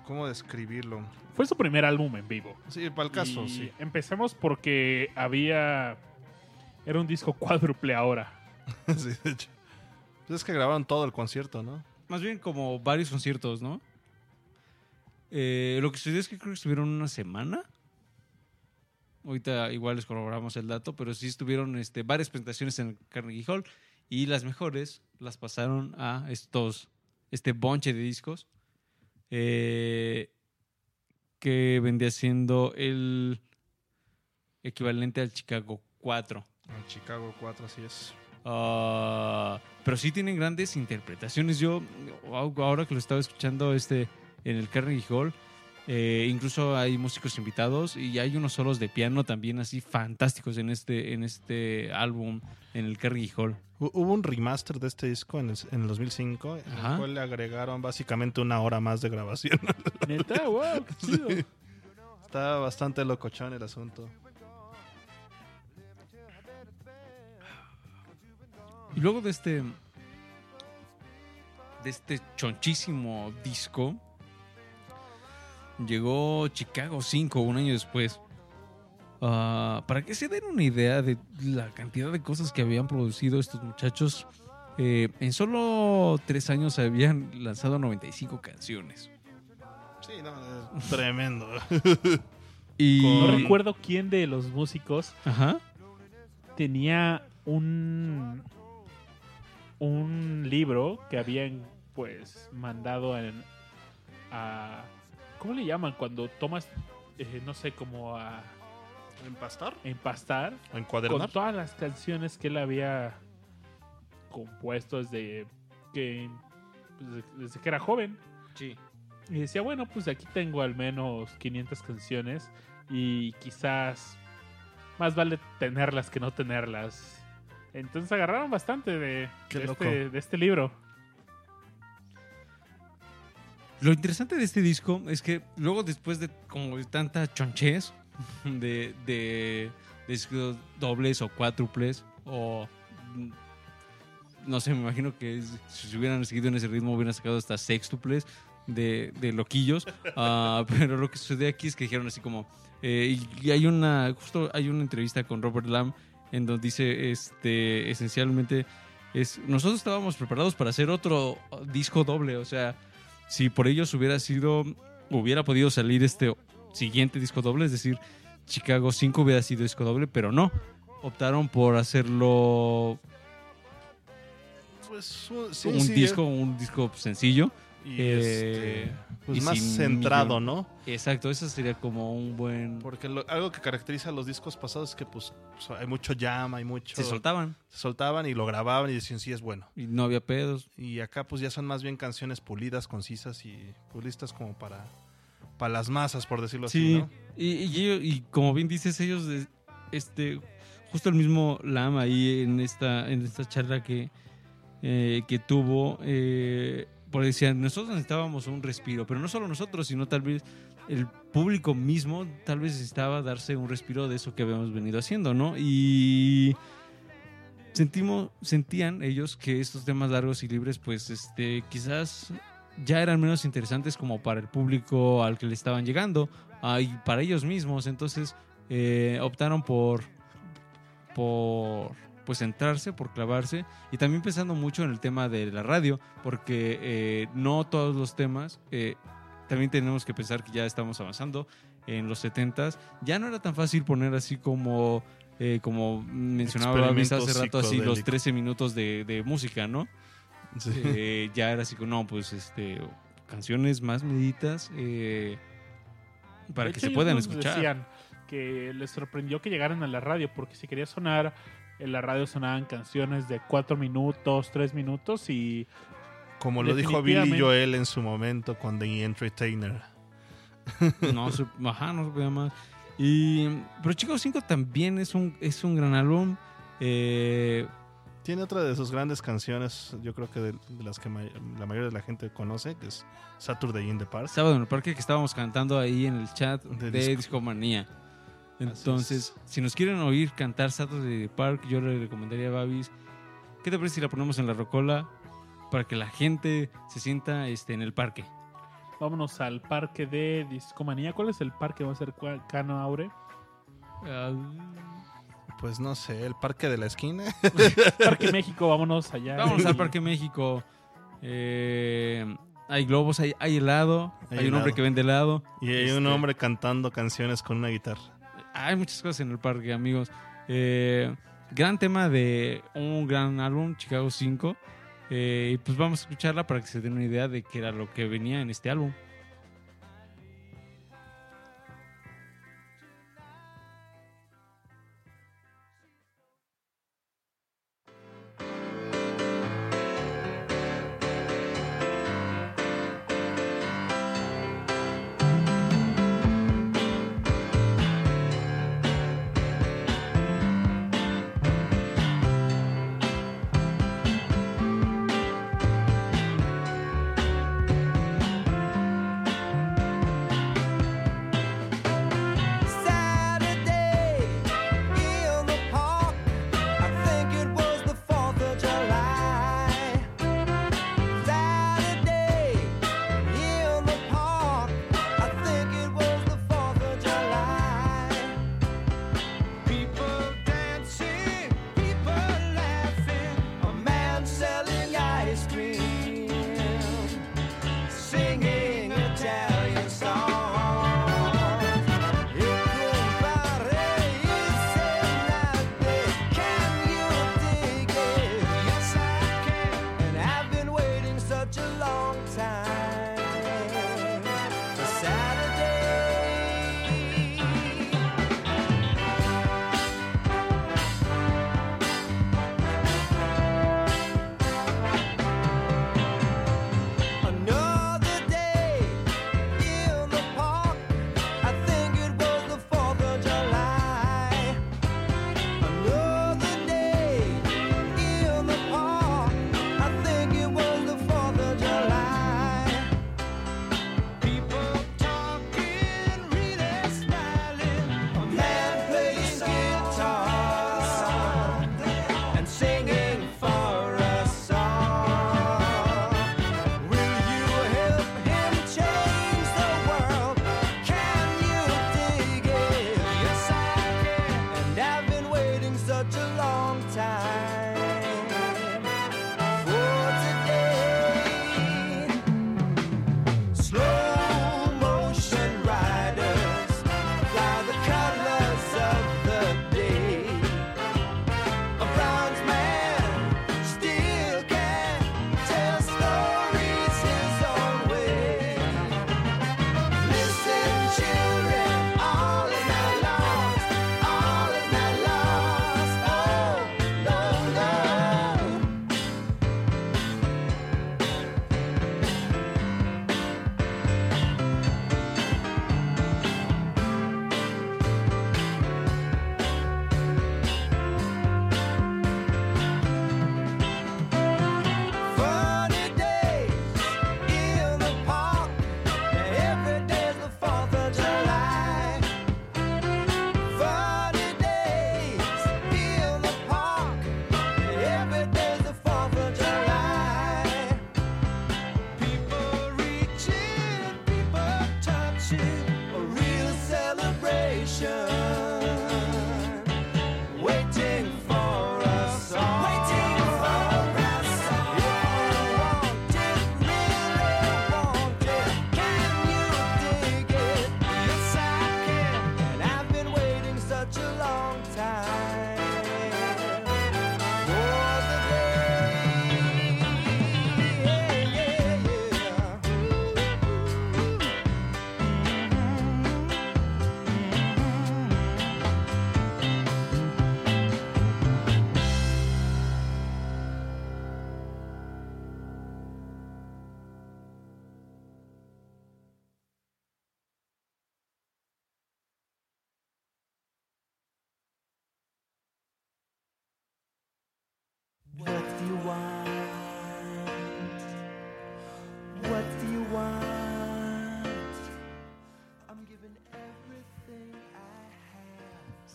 cómo describirlo. Fue su primer álbum en vivo. Sí, para el caso, Y sí. Empecemos porque había. Era un disco cuádruple ahora. sí, de hecho. Pues es que grabaron todo el concierto, ¿no? Más bien como varios conciertos, ¿no? Eh, lo que sucedió es que creo que estuvieron una semana. Ahorita igual les corroboramos el dato, pero sí estuvieron este, varias presentaciones en Carnegie Hall y las mejores las pasaron a estos, este bonche de discos eh, que vendría siendo el equivalente al Chicago 4. En Chicago 4, así es. Ah, pero sí tienen grandes interpretaciones. Yo, ahora que lo estaba escuchando este, en el Carnegie Hall, eh, incluso hay músicos invitados y hay unos solos de piano también así fantásticos en este, en este álbum, en el Carnegie Hall. Hu- Hubo un remaster de este disco en el, en el 2005, en Ajá. el cual le agregaron básicamente una hora más de grabación. Neta, wow, qué chido. Está bastante locochón el asunto. Y luego de este. De este chonchísimo disco. Llegó Chicago 5 un año después. Ah, para que se den una idea de la cantidad de cosas que habían producido estos muchachos. eh, en solo tres años habían lanzado 95 canciones. Sí, no, es tremendo. Y. No recuerdo quién de los músicos Ajá. tenía un un libro que habían pues mandado en a ¿cómo le llaman cuando tomas eh, no sé como a ¿Empastar? empastar ¿O con encuadernar? todas las canciones que él había compuesto desde que pues, de- desde que era joven Sí. y decía bueno pues aquí tengo al menos 500 canciones y quizás más vale tenerlas que no tenerlas entonces agarraron bastante de, de este, de este libro Lo interesante de este disco es que luego después de como de tanta chonchez de, de dobles o cuádruples o mm, no sé, me imagino que es- si se hubieran seguido en ese ritmo hubieran sacado hasta sextuples de, de loquillos, Ah, pero lo que sucede aquí es que dijeron así como eh, y hay una justo hay una entrevista con Robert Lamb en donde dice este esencialmente es nosotros estábamos preparados para hacer otro disco doble, o sea, si por ellos hubiera sido, hubiera podido salir este siguiente disco doble, es decir, Chicago 5 hubiera sido disco doble, pero no. Optaron por hacerlo Pues un, sí, un sí, disco, un disco sencillo. Y eh, este, pues y más sin centrado, millón. ¿no? Exacto, eso sería como un buen. Porque lo- algo que caracteriza a los discos pasados es que pues hay mucho jam, hay mucho... Se soltaban se soltaban y lo grababan y decían, sí, es bueno. y no había pedos. Y acá pues ya son más bien canciones pulidas, concisas y pues, listas como para, para las masas, por decirlo así, Sí, ¿no? y, y, ellos- y como bien dices, ellos, de- este, justo el mismo Lam ahí en esta, en esta charla que, eh, que tuvo, eh, porque decían, nosotros necesitábamos un respiro, pero no solo nosotros, sino tal vez el público mismo, tal vez necesitaba darse un respiro de eso que habíamos venido haciendo, ¿no? Y sentimos, sentían ellos que estos temas largos y libres, pues, este, quizás ya eran menos interesantes como para el público al que le estaban llegando y para ellos mismos. Entonces eh, optaron por, por pues centrarse, por clavarse y también pensando mucho en el tema de la radio, porque eh, no todos los temas, eh, también tenemos que pensar que ya estamos avanzando en los 70s. Ya no era tan fácil poner así como... eh, como mencionaba Babis hace rato, así los psicodélico. 13 minutos de, de música, ¿no? Sí. Eh, ya era así como, no, pues este, canciones más meditas eh, para De que hecho, se puedan ellos escuchar. Decían que les sorprendió que llegaran a la radio, porque si quería sonar, en la radio sonaban canciones de cuatro minutos, tres minutos y Como lo dijo Billy. Joel en su momento con The Entertainer. No, se, ajá, no se podía más. Y, pero Chicago 5 también es un, es un gran álbum. Eh, Tiene otra de sus grandes canciones, yo creo que de, de las que may- la mayoría de la gente conoce, que es Saturday in the Park. Sábado en el parque que estábamos cantando ahí en el chat De de, disco. Discomanía. Entonces, si nos quieren oír cantar Saturday Park, yo le recomendaría a Babis. ¿Qué te parece si la ponemos en la rocola para que la gente se sienta este, en el parque? vámonos al parque de Discomanía. ¿Cuál es el parque? Va a ser Cano Aure. Pues no sé, el parque de la esquina. Parque México, vámonos allá. Vamos al Parque México. Eh, hay globos, hay, hay helado, Hay hay, un hombre que vende helado. Y hay Este, un hombre cantando canciones con una guitarra. Hay muchas cosas en el parque, amigos. Eh, gran tema de un gran álbum, Chicago 5. Eh, y pues vamos a escucharla para que se den una idea de qué era lo que venía en este álbum.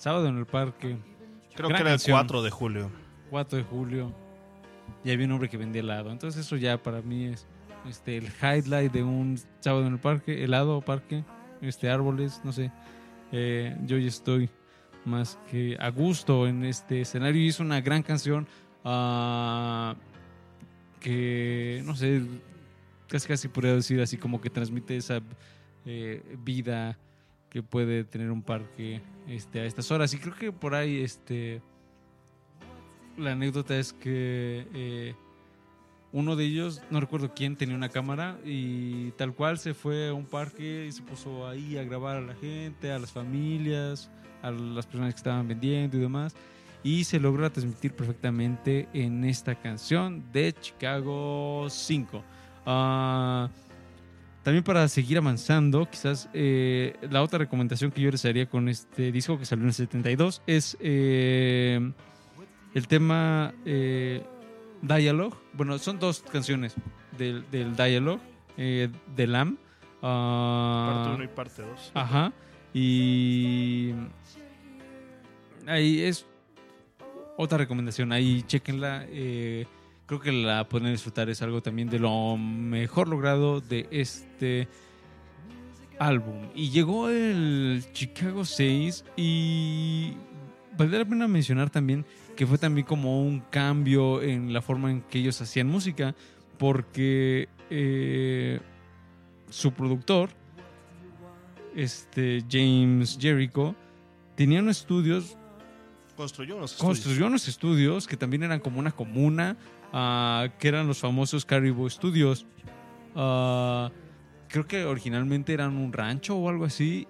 Sábado en el parque, Creo Gran que era el canción. 4 de julio. 4 de julio. Y había un hombre que vendía helado. Entonces eso ya para mí es este el highlight de un sábado en el parque, helado, parque, este árboles, no sé. Eh, yo ya estoy más que a gusto en este escenario y es una gran canción ah, que no sé, casi casi podría decir así como que transmite esa eh, vida que puede tener un parque este, a estas horas. Y creo que por ahí este la anécdota es que eh, uno de ellos, no recuerdo quién, tenía una cámara y tal cual se fue a un parque y se puso ahí a grabar a la gente, a las familias, a las personas que estaban vendiendo y demás. Y se logró transmitir perfectamente en esta canción de Chicago 5. Ah, también para seguir avanzando, quizás eh, la otra recomendación que yo les haría con este disco que salió en el 72 es eh, el tema eh, Dialogue. Bueno, son dos canciones del, del Dialogue eh, de Lam. Ah, Parte 1 y parte 2. Ajá. Y ahí es otra recomendación. Ahí chequenla. eh, creo que la pueden disfrutar. Es algo también de lo mejor logrado de este álbum. Y llegó el Chicago 6 y vale la pena mencionar también que fue también como un cambio en la forma en que ellos hacían música porque eh, su productor este James Jericho tenía unos estudios Construyó unos estudios. construyó unos estudios que también eran como una comuna ah, que eran los famosos Caribou Studios. Ah, creo que originalmente eran un rancho o algo así.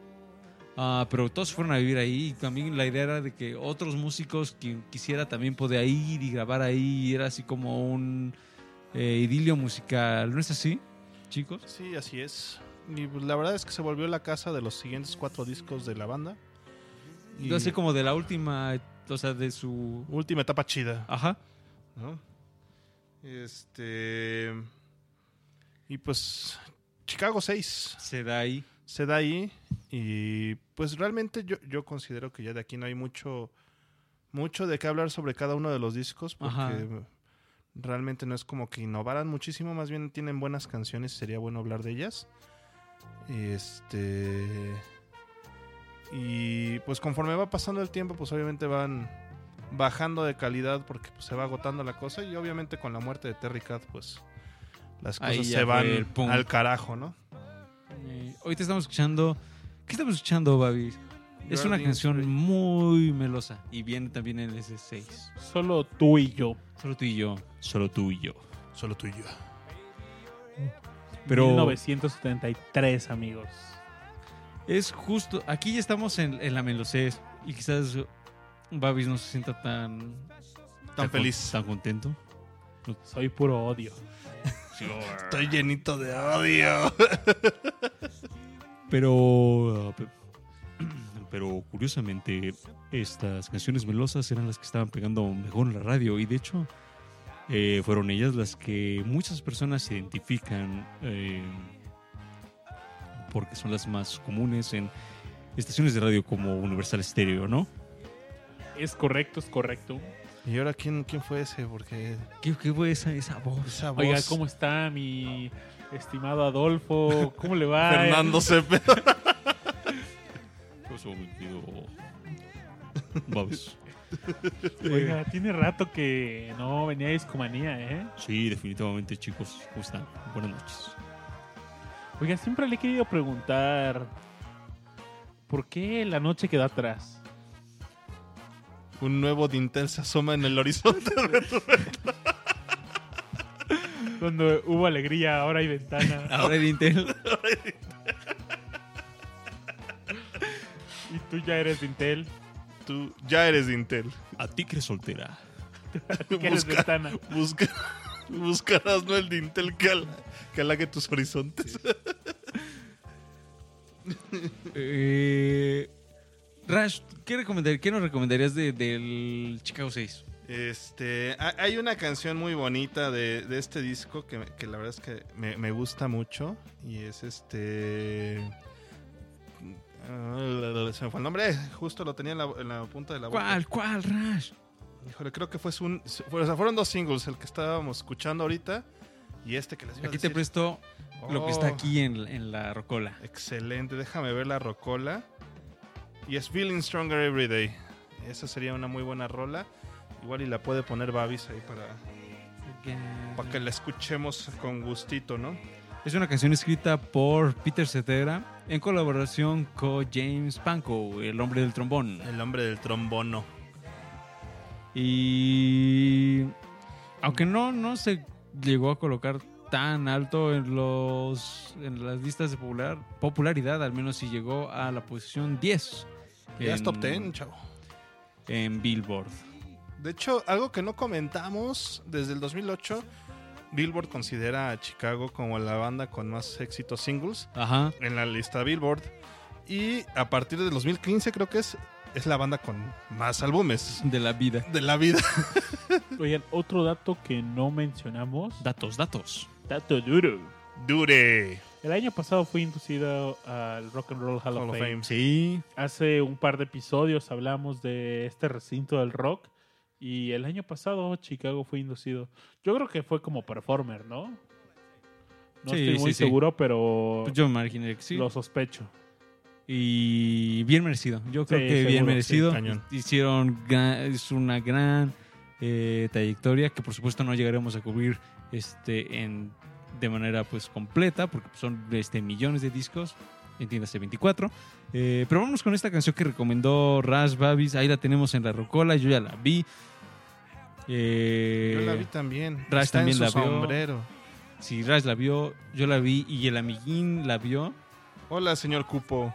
Pero todos fueron a vivir ahí. Y también la idea era de que otros músicos, quien quisiera, también podía ir y grabar ahí. Era así como un eh, idilio musical. ¿No es así, chicos? Sí, así es. Y pues, la verdad es que se volvió la casa de los siguientes cuatro discos de la banda. Y Así como de la última, o sea, de su... última etapa chida. Ajá. ¿no? Este. Y pues. Chicago 6 Se da ahí. se da ahí. Y pues realmente yo, yo considero que ya de aquí no hay mucho. Mucho de qué hablar sobre cada uno de los discos. Porque Ajá. realmente no es como que innovaran muchísimo. Más bien tienen buenas canciones y sería bueno hablar de ellas. Este. Y pues conforme va pasando el tiempo, pues obviamente van bajando de calidad porque pues, se va agotando la cosa y obviamente con la muerte de Terry Cat pues las cosas se van el al carajo, ¿no? Eh, hoy te estamos escuchando. ¿Qué estamos escuchando, Babi? Es una canción muy melosa y viene también en ese 6. Solo tú y yo. Solo tú y yo. Solo tú y yo. Solo tú y yo. Pero 1973, amigos. es justo. Aquí ya estamos en, en la melosés y quizás Babis no se sienta tan. Tan con- feliz. Tan contento. Soy puro odio. Estoy llenito de odio. Pero. pe- Pero curiosamente, estas canciones melosas eran las que estaban pegando mejor en la radio. Y de hecho, eh, fueron ellas las que muchas personas identifican eh, porque son las más comunes en estaciones de radio como Universal Stereo, ¿no? Es correcto, es correcto. ¿Y ahora quién, quién fue ese? Porque ¿Qué, qué fue esa, esa voz? esa voz. Oiga, ¿cómo está mi estimado Adolfo? ¿Cómo le va? Fernando Cepeda. Babs. Oiga, tiene rato que no venía a Discomanía, ¿eh? Sí, definitivamente, chicos. ¿Cómo están? Buenas noches. Oiga, siempre le he querido preguntar ¿por qué la noche queda atrás? Un nuevo dintel se asoma en el horizonte. Cuando hubo alegría, ahora hay ventana. Ahora el Intel. y tú ya eres de Intel. Tú ya eres dintel. A ti que eres soltera. que eres Busca- ventana. Busca, buscarás no el dintel que, al- que halague tus horizontes. Eh, Rash, ¿qué, recomendar, ¿qué nos recomendarías de- del Chicago 6? Este, ha- hay una canción muy bonita de, de este disco que, que la verdad es que me, me gusta mucho y es este... ah, se me fue el nombre, justo lo tenía en la, en la punta de la boca. ¿Cuál, cuál, Rash? Híjole, creo que fue un, o sea, fueron dos singles, el que estábamos escuchando ahorita y este que les iba a Aquí te decir. presto lo que está Oh, aquí en, en la rocola. Excelente, déjame ver la rocola. Y es Feeling Stronger Every Day. Esa sería una muy buena rola. Igual y la puede poner Babis ahí para, para que la escuchemos con gustito, ¿no? Es una canción escrita por Peter Cetera en colaboración con James Pankow, el hombre del trombón. El hombre del trombono. Y aunque no, no se llegó a colocar tan alto en los en las listas de popular, popularidad, al menos si llegó a la posición 10. Ya es en- top 10, chavo. En Billboard. De hecho, algo que no comentamos desde el 2008, Billboard considera a Chicago como la banda con más éxitos singles Ajá. en la lista Billboard. Y a partir del 2015 creo que es, es la banda con más álbumes De la vida. de la vida. Oigan, otro dato que no mencionamos. Datos, datos. Dato duro. Dure. El año pasado fui inducido al Rock and Roll Hall, Hall of Fame. Fame. Sí. Hace un par de episodios hablamos de este recinto del rock y el año pasado Chicago fue inducido. Yo creo que fue como performer, ¿no? No Sí, estoy muy sí, sí. seguro, pero Pues yo me imaginé que sí. lo sospecho. Y bien merecido. Yo creo que bien merecido. Hicieron es una gran eh, trayectoria que por supuesto no llegaremos a cubrir este en de manera pues completa porque son este millones de discos. Entiéndase 24. Eh, pero vamos con esta canción que recomendó Raz Babis. Ahí la tenemos en la rocola. Yo ya la vi. Eh, Yo la vi también. Está también en su la vio. sombrero. Si Rash la vio, yo la vi y el amiguín la vio. Hola, señor Cupo.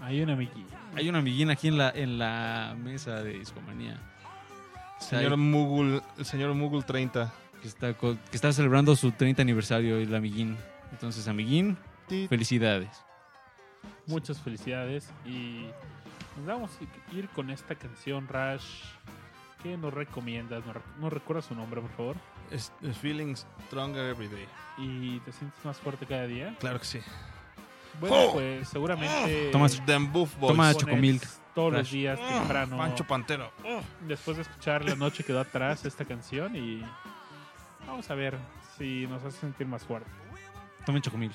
Hay una amiguita. Hay un amiguín aquí en la, en la mesa de Discomanía. O sea, Señor Mugul, el señor Mugul 30. Que, está, que está celebrando su 30 aniversario, el amiguín. Entonces, amiguín, felicidades. Muchas felicidades y nos vamos a ir con esta canción Rush. ¿Qué nos recomiendas? ¿Nos, rec- nos recuerdas su nombre, por favor? Es, es feeling stronger every day. ¿Y te sientes más fuerte cada día? Claro que sí. Bueno, Oh. pues seguramente Toma- Them Buff Boys. Toma Chocomilk. todos los Rush. días temprano. Pancho Pantero. Después de escuchar La Noche Quedó Atrás esta canción y vamos a ver si nos hace sentir más fuerte. Tomen chocomil.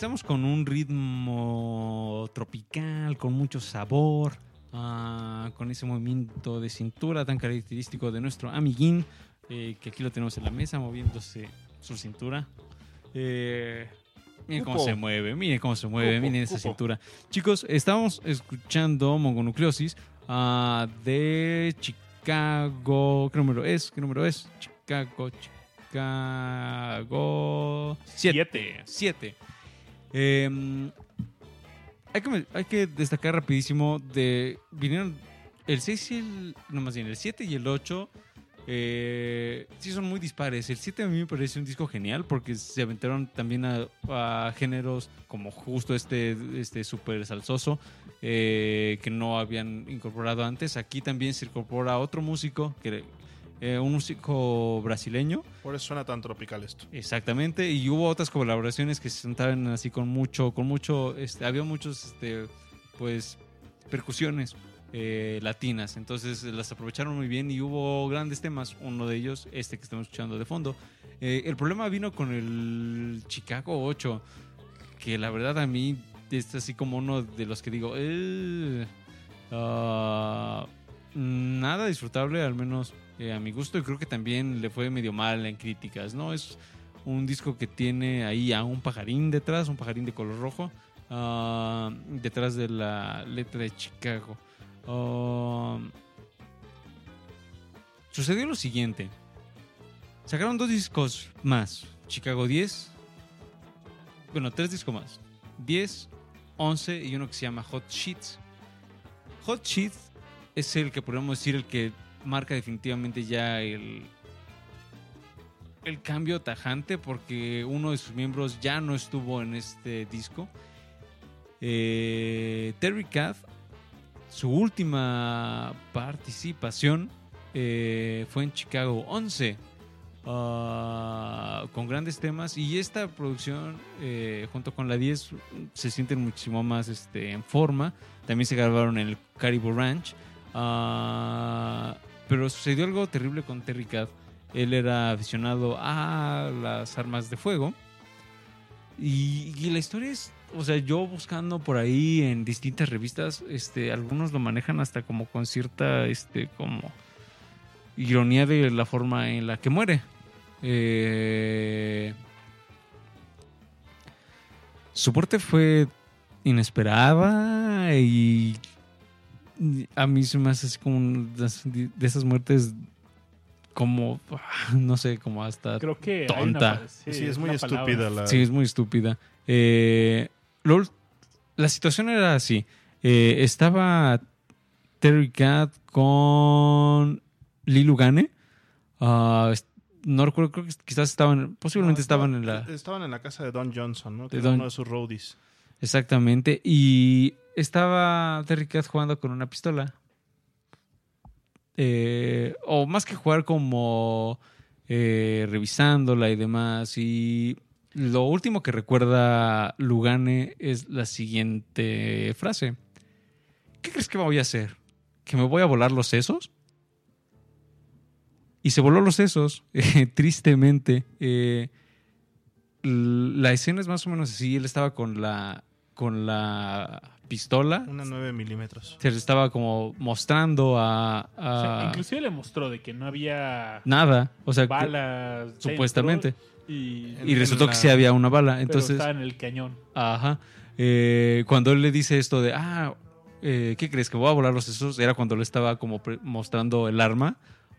Regresamos con un ritmo tropical, con mucho sabor, ah, con ese movimiento de cintura tan característico de nuestro amiguín, eh, que aquí lo tenemos en la mesa, moviéndose su cintura. Eh, miren cómo se mueve, miren cómo se mueve, Cupo, miren esa cupo. cintura. Chicos, estamos escuchando Mongonucleosis ah, de Chicago. ¿Qué número es? ¿Qué número es? Chicago, Chicago. 7. Siete. 7. Eh, hay, que, destacar rapidísimo de... Vinieron el 6 y el... No, más bien, el 7 y el 8... Eh, sí son muy dispares. El 7 a mí me parece un disco genial porque se aventaron también a, a géneros como justo este, este super salsoso eh, que no habían incorporado antes. Aquí también se incorpora otro músico, que, eh, un músico brasileño. Por eso suena tan tropical esto. Exactamente, y hubo otras colaboraciones que se sentaban así con mucho, con mucho, este, había muchos, este, pues, percusiones eh, latinas, entonces las aprovecharon muy bien y hubo grandes temas, uno de ellos, este que estamos escuchando de fondo. Eh, el problema vino con el Chicago 8, que la verdad a mí es así como uno de los que digo, "Eh, ah, nada disfrutable, al menos eh, a mi gusto, y creo que también le fue medio mal en críticas, ¿no? Es un disco que tiene ahí a un pajarín detrás, un pajarín de color rojo, ah, detrás de la letra de Chicago. Ah, sucedió lo siguiente. Sacaron dos discos más. Chicago 10. Bueno, tres discos más. 10, 11 y uno que se llama Hot Sheets. Hot Sheets es el que podemos decir el que marca definitivamente ya el, el cambio tajante porque uno de sus miembros ya no estuvo en este disco. Eh, Terry Cat, su última participación eh, fue en Chicago 11. ah, con grandes temas y esta producción eh, junto con la 10 se sienten muchísimo más este, en forma también se grabaron en el Caribou Ranch Ah, pero sucedió algo terrible con Terry Cat él era aficionado a las armas de fuego y, la historia es o sea, yo buscando por ahí en distintas revistas, este, algunos lo manejan hasta como con cierta, este, como ironía de la forma en la que muere. Eh, su muerte fue inesperada y a mí se me hace así como de esas muertes como, no sé, como hasta... Creo que Tonta. una- Sí, es muy estúpida la... Sí, es muy estúpida. Eh, lo- la situación era así. Eh, estaba Terry Cat con Lilu Gane. Ah, no recuerdo, creo que quizás estaban, posiblemente No, estaban en la... Estaban en la casa de Don Johnson, ¿no? Que De era Don- uno de sus roadies. Exactamente. Y estaba Terry Cat jugando con una pistola. Eh, o más que jugar como eh, revisándola y demás. Y lo último que recuerda Lugane es la siguiente frase. ¿Qué crees que voy a hacer? ¿Que me voy a volar los sesos? Y se voló los sesos, tristemente. Eh, la escena es más o menos así. Él estaba con la, con la pistola. Una 9 milímetros. Se le estaba como mostrando a... O sea, a- inclusive le mostró de que no había nada. O sea, que- balas. supuestamente. Y, y resultó la- que sí había una bala. pero Entonces, estaba en el cañón. ajá. Eh, cuando él le dice esto de, ah, eh, ¿qué crees? ¿Que voy a volar los sesos? Era cuando le estaba como mostrando el arma.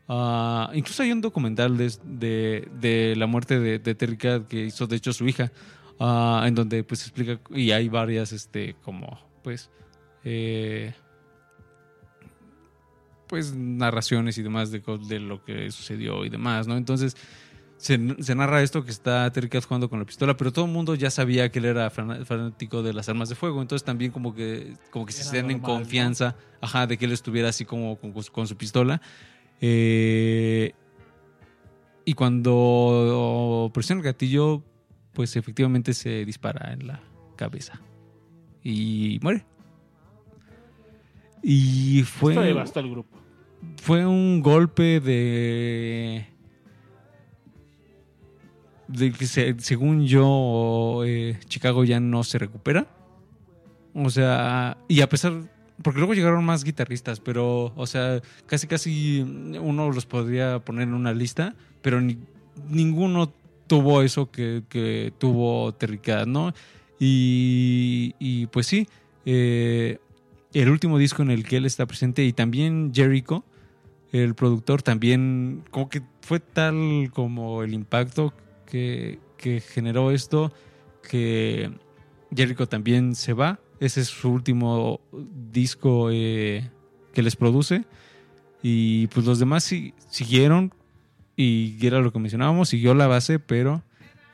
Ah, incluso hay un documental de, de- de la muerte de, de Terry Cat que hizo, de hecho, su hija. Ah, en donde pues explica, y hay varias, este, como, pues, eh, pues narraciones y demás de, de lo que sucedió y demás, ¿no? Entonces se, se narra esto que está Terry Cat jugando con la pistola, pero todo el mundo ya sabía que él era fanático de las armas de fuego, entonces también como que como que se sienten en confianza, ajá, de que él estuviera así como con, con su pistola. Eh, y cuando presiona el gatillo, pues efectivamente se dispara en la cabeza y muere. Y fue Esto devastó al grupo. fue un golpe de de que se- según yo, eh, Chicago ya no se recupera. O sea, y a pesar, porque luego llegaron más guitarristas, pero, o sea, casi casi uno los podría poner en una lista, pero ni- ninguno tuvo eso que, que tuvo Terry ¿no? Y, y, pues sí, eh, el último disco en el que él está presente y también Jericho, el productor, también como que fue tal como el impacto que, que generó esto que Jericho también se va. Ese es su último disco eh, que les produce. Y pues los demás sí, siguieron y era lo que mencionábamos, siguió la base, pero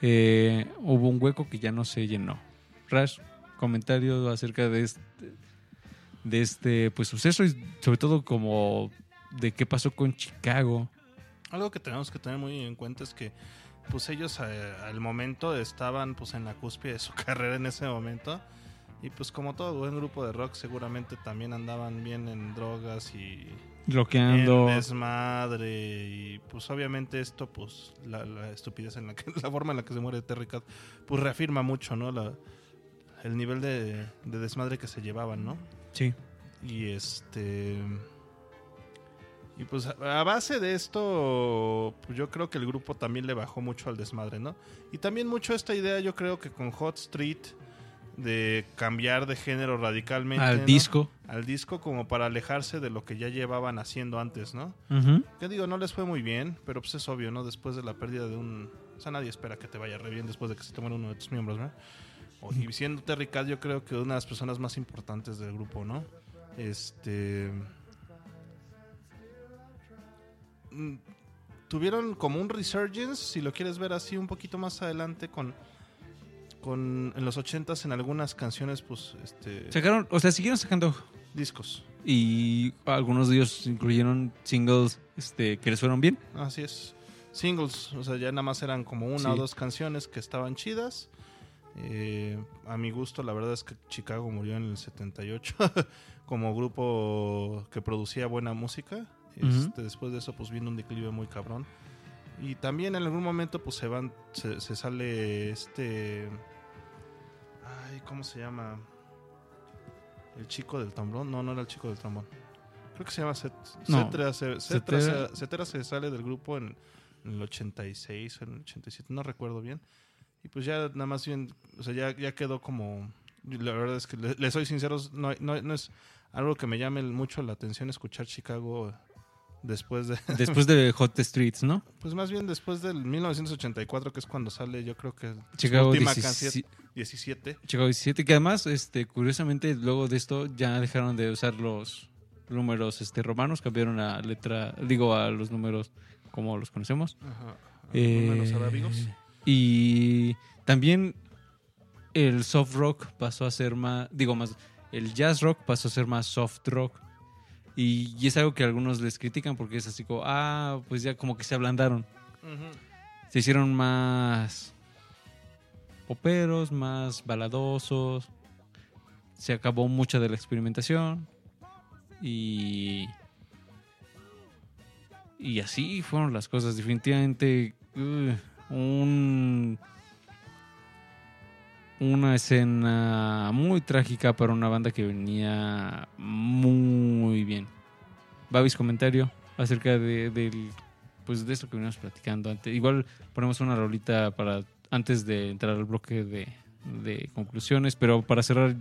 eh, hubo un hueco que ya no se llenó. Rash, comentario acerca de este, de este pues suceso y sobre todo como de qué pasó con Chicago. Algo que tenemos que tener muy en cuenta es que pues ellos eh, al momento estaban pues en la cúspide de su carrera en ese momento y pues como todo buen grupo de rock seguramente también andaban bien en drogas y Bloqueando. desmadre y pues obviamente esto pues la, la estupidez en la que la forma en la que se muere Terry Cat pues reafirma mucho no la, el nivel de, de desmadre que se llevaban no Sí. y este. Y pues a a base de esto, pues yo creo que el grupo también le bajó mucho al desmadre, ¿no? Y también mucho esta idea, yo creo que con Hot Street, de cambiar de género radicalmente. Al ¿no? disco. Al disco, como para alejarse de lo que ya llevaban haciendo antes, ¿no? Que digo, no les fue muy bien, pero pues es obvio, ¿no? Después de la pérdida de un. O sea, nadie espera que te vaya re bien después de que se te muera uno de tus miembros, ¿no? O- Y siendo Terry Cat, yo creo que una de las personas más importantes del grupo, ¿no? Este. mm, Tuvieron como un resurgence, si lo quieres ver así, un poquito más adelante con. Con, en los ochentas en algunas canciones, pues, este, Sacaron, o sea, siguieron sacando discos. y algunos de ellos incluyeron singles este, que les fueron bien. Así es. Singles, o sea, ya nada más eran como una Sí. o dos canciones que estaban chidas. Eh, a mi gusto, la verdad es que Chicago murió en el 78 como grupo que producía buena música. Este, Después de eso, pues vino un declive muy cabrón. Y también en algún momento, pues se van, se, se sale este. Ay, ¿cómo se llama? El chico del trombón. No, no era el chico del trombón. Creo que se llama Cet No. Cetra. Se, Cetera. Cetra se- Cetera se sale del grupo en, en el 86 o en el 87, no recuerdo bien. Y pues ya nada más bien, o sea, ya, ya quedó como... La verdad es que le, le soy sincero, no, no, no es algo que me llame mucho la atención escuchar Chicago después de... Después de Hot Streets, ¿no? Pues más bien después del 1984, que es cuando sale, yo creo que Chicago su última 17. canción, 17. Chicago 17, que además, este, curiosamente, luego de esto ya dejaron de usar los números este, romanos, cambiaron la letra, digo, a los números como los conocemos. Ajá. Eh, Números arábigos. Y también el soft rock pasó a ser más, digo más, el jazz rock pasó a ser más soft rock. Y, y es algo que algunos les critican porque es así como, ah, pues ya como que se ablandaron. Se hicieron más poperos, más baladosos. Se acabó mucha de la experimentación. Y. Y así fueron las cosas. Definitivamente. uh, un. Una escena muy trágica para una banda que venía muy bien. Babis, comentario acerca de, del pues de esto que venimos platicando antes. Igual ponemos una rolita para antes de entrar al bloque de, de conclusiones, pero para cerrar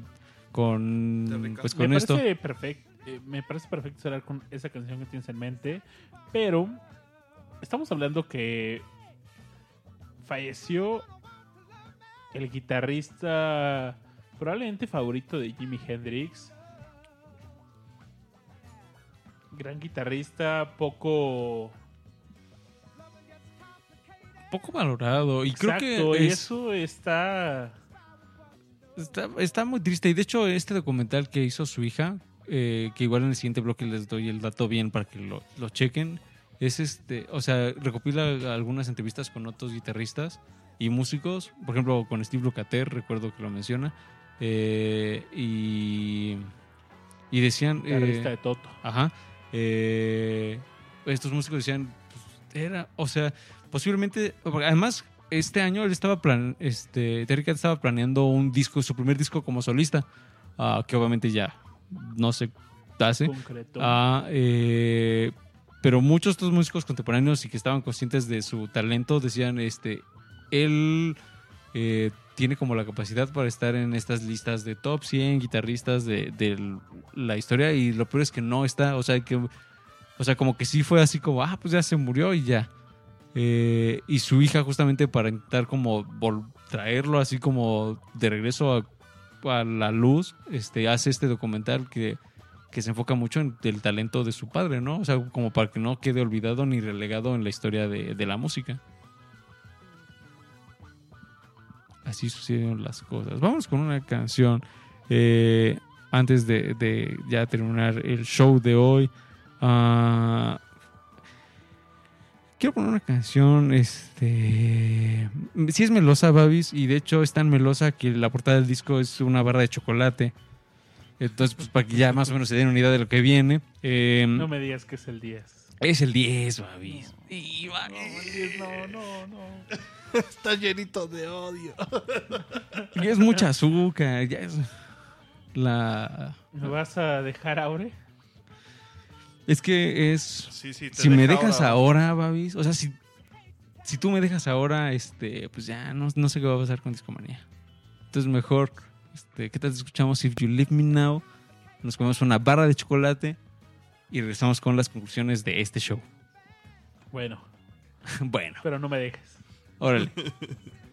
con pues me con esto. parece perfecto. me parece perfecto cerrar con esa canción que tienes en mente. Pero estamos hablando que falleció el guitarrista probablemente favorito de Jimi Hendrix. Gran guitarrista, poco. poco valorado y creo que y eso está. está, está muy triste y de hecho este documental que hizo su hija eh, que igual en el siguiente bloque les doy el dato bien para que lo, lo chequen es este o sea recopila algunas entrevistas con otros guitarristas y músicos por ejemplo con Steve Lukather recuerdo que lo menciona eh, y y decían eh, Guitarrista de Toto. Ajá. Eh, estos músicos decían, pues, era, o sea, posiblemente, además este año él estaba plan, este, Terry Cat estaba planeando un disco, su primer disco como solista, ah, que obviamente ya no se hace. Concreto. Ah, pero muchos de estos músicos contemporáneos y que estaban conscientes de su talento decían, este, él eh, tiene como la capacidad para estar en estas listas de top 100 guitarristas de, la historia y lo peor es que no está, o sea, que, o sea, como que sí fue así como, ah, pues ya se murió y ya. Eh, y su hija justamente para intentar como traerlo así como de regreso a, la luz, este, hace este documental que se enfoca mucho en el talento de su padre, ¿no? O sea, como para que no quede olvidado ni relegado en la historia de la música. Así sucedieron las cosas. Vamos con una canción. eh, antes de, ya terminar el show de hoy. Ah, quiero poner una canción. Este. Sí es melosa, Babis. Y de hecho es tan melosa que la portada del disco es una barra de chocolate. Entonces, pues para que ya más o menos se den una idea de lo que viene. Eh, no me digas que es el 10. Es el 10, Babis. Y va- No, no, no. Está llenito de odio. Ya es mucha azúcar. Ya es. La. ¿Me vas a dejar Aure? Es que es. Sí, sí, te Si me deja dejas ahora, Babis. O sea, si. Si tú me dejas ahora, este. Pues ya no, no sé qué va a pasar con Discomanía. Entonces, mejor. Este, ¿Qué tal escuchamos If You Leave Me Now? Nos comemos una barra de chocolate. Y regresamos con las conclusiones de este show. Bueno, bueno, pero no me dejes. órale.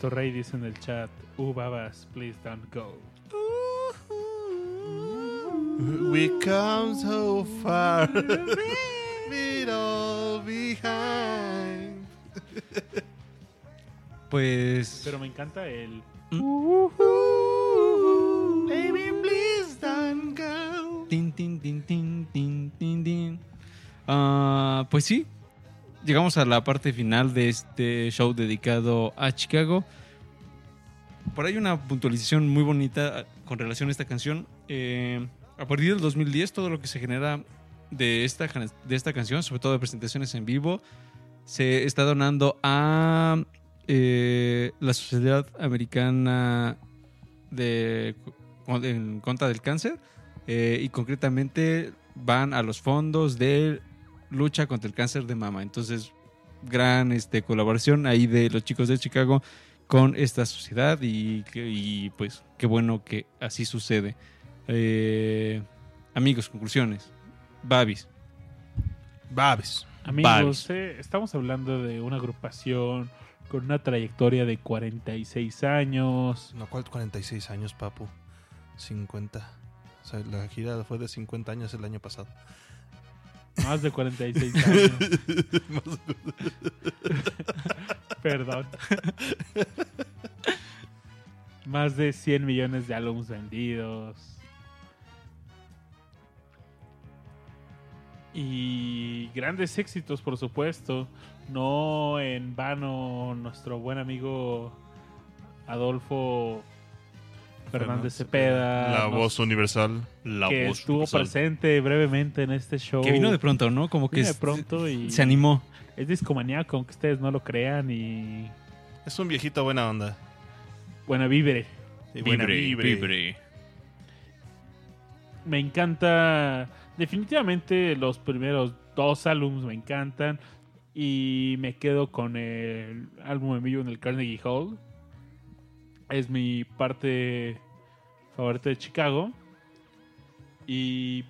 Cristo Rey dice en el chat, uh, babas, please don't go. We come so far, leave all behind. Pues. Pero me encanta el... Baby, please don't go. Tin, tin, tin, tin, tin, tin, tin. Ah, pues sí, llegamos a la parte final de este show dedicado a Chicago. Por ahí una puntualización muy bonita con relación a esta canción. Eh, a partir del 2010, todo lo que se genera de esta, de esta canción, sobre todo de presentaciones en vivo, se está donando a eh, la Sociedad Americana de, en contra del cáncer eh, y concretamente van a los fondos de lucha contra el cáncer de mama. Entonces, gran este, colaboración ahí de los chicos de Chicago con esta sociedad y, que- y, pues qué bueno que así sucede. Eh, amigos, conclusiones. Babis. Babis. Amigos, eh, estamos hablando de una agrupación con una trayectoria de 46 años. No, ¿cuál 46 años, papu? 50. O sea, la gira fue de 50 años el año pasado. Más de 46 años. Perdón. Más de 100 millones de álbumes vendidos. Y grandes éxitos, por supuesto. No en vano, nuestro buen amigo Adolfo Fernández Cepeda. La nos- voz universal. La que estuvo presente brevemente en este show. Que vino de pronto, ¿no? Como que Vino de es- pronto y se animó. es discomaníaco, aunque ustedes no lo crean y Es un viejito buena onda. buena vibre. Buena vibre. Me encanta, definitivamente los primeros dos álbumes me encantan y me quedo con el álbum en vivo en el Carnegie Hall. Es mi parte favorita de Chicago. Y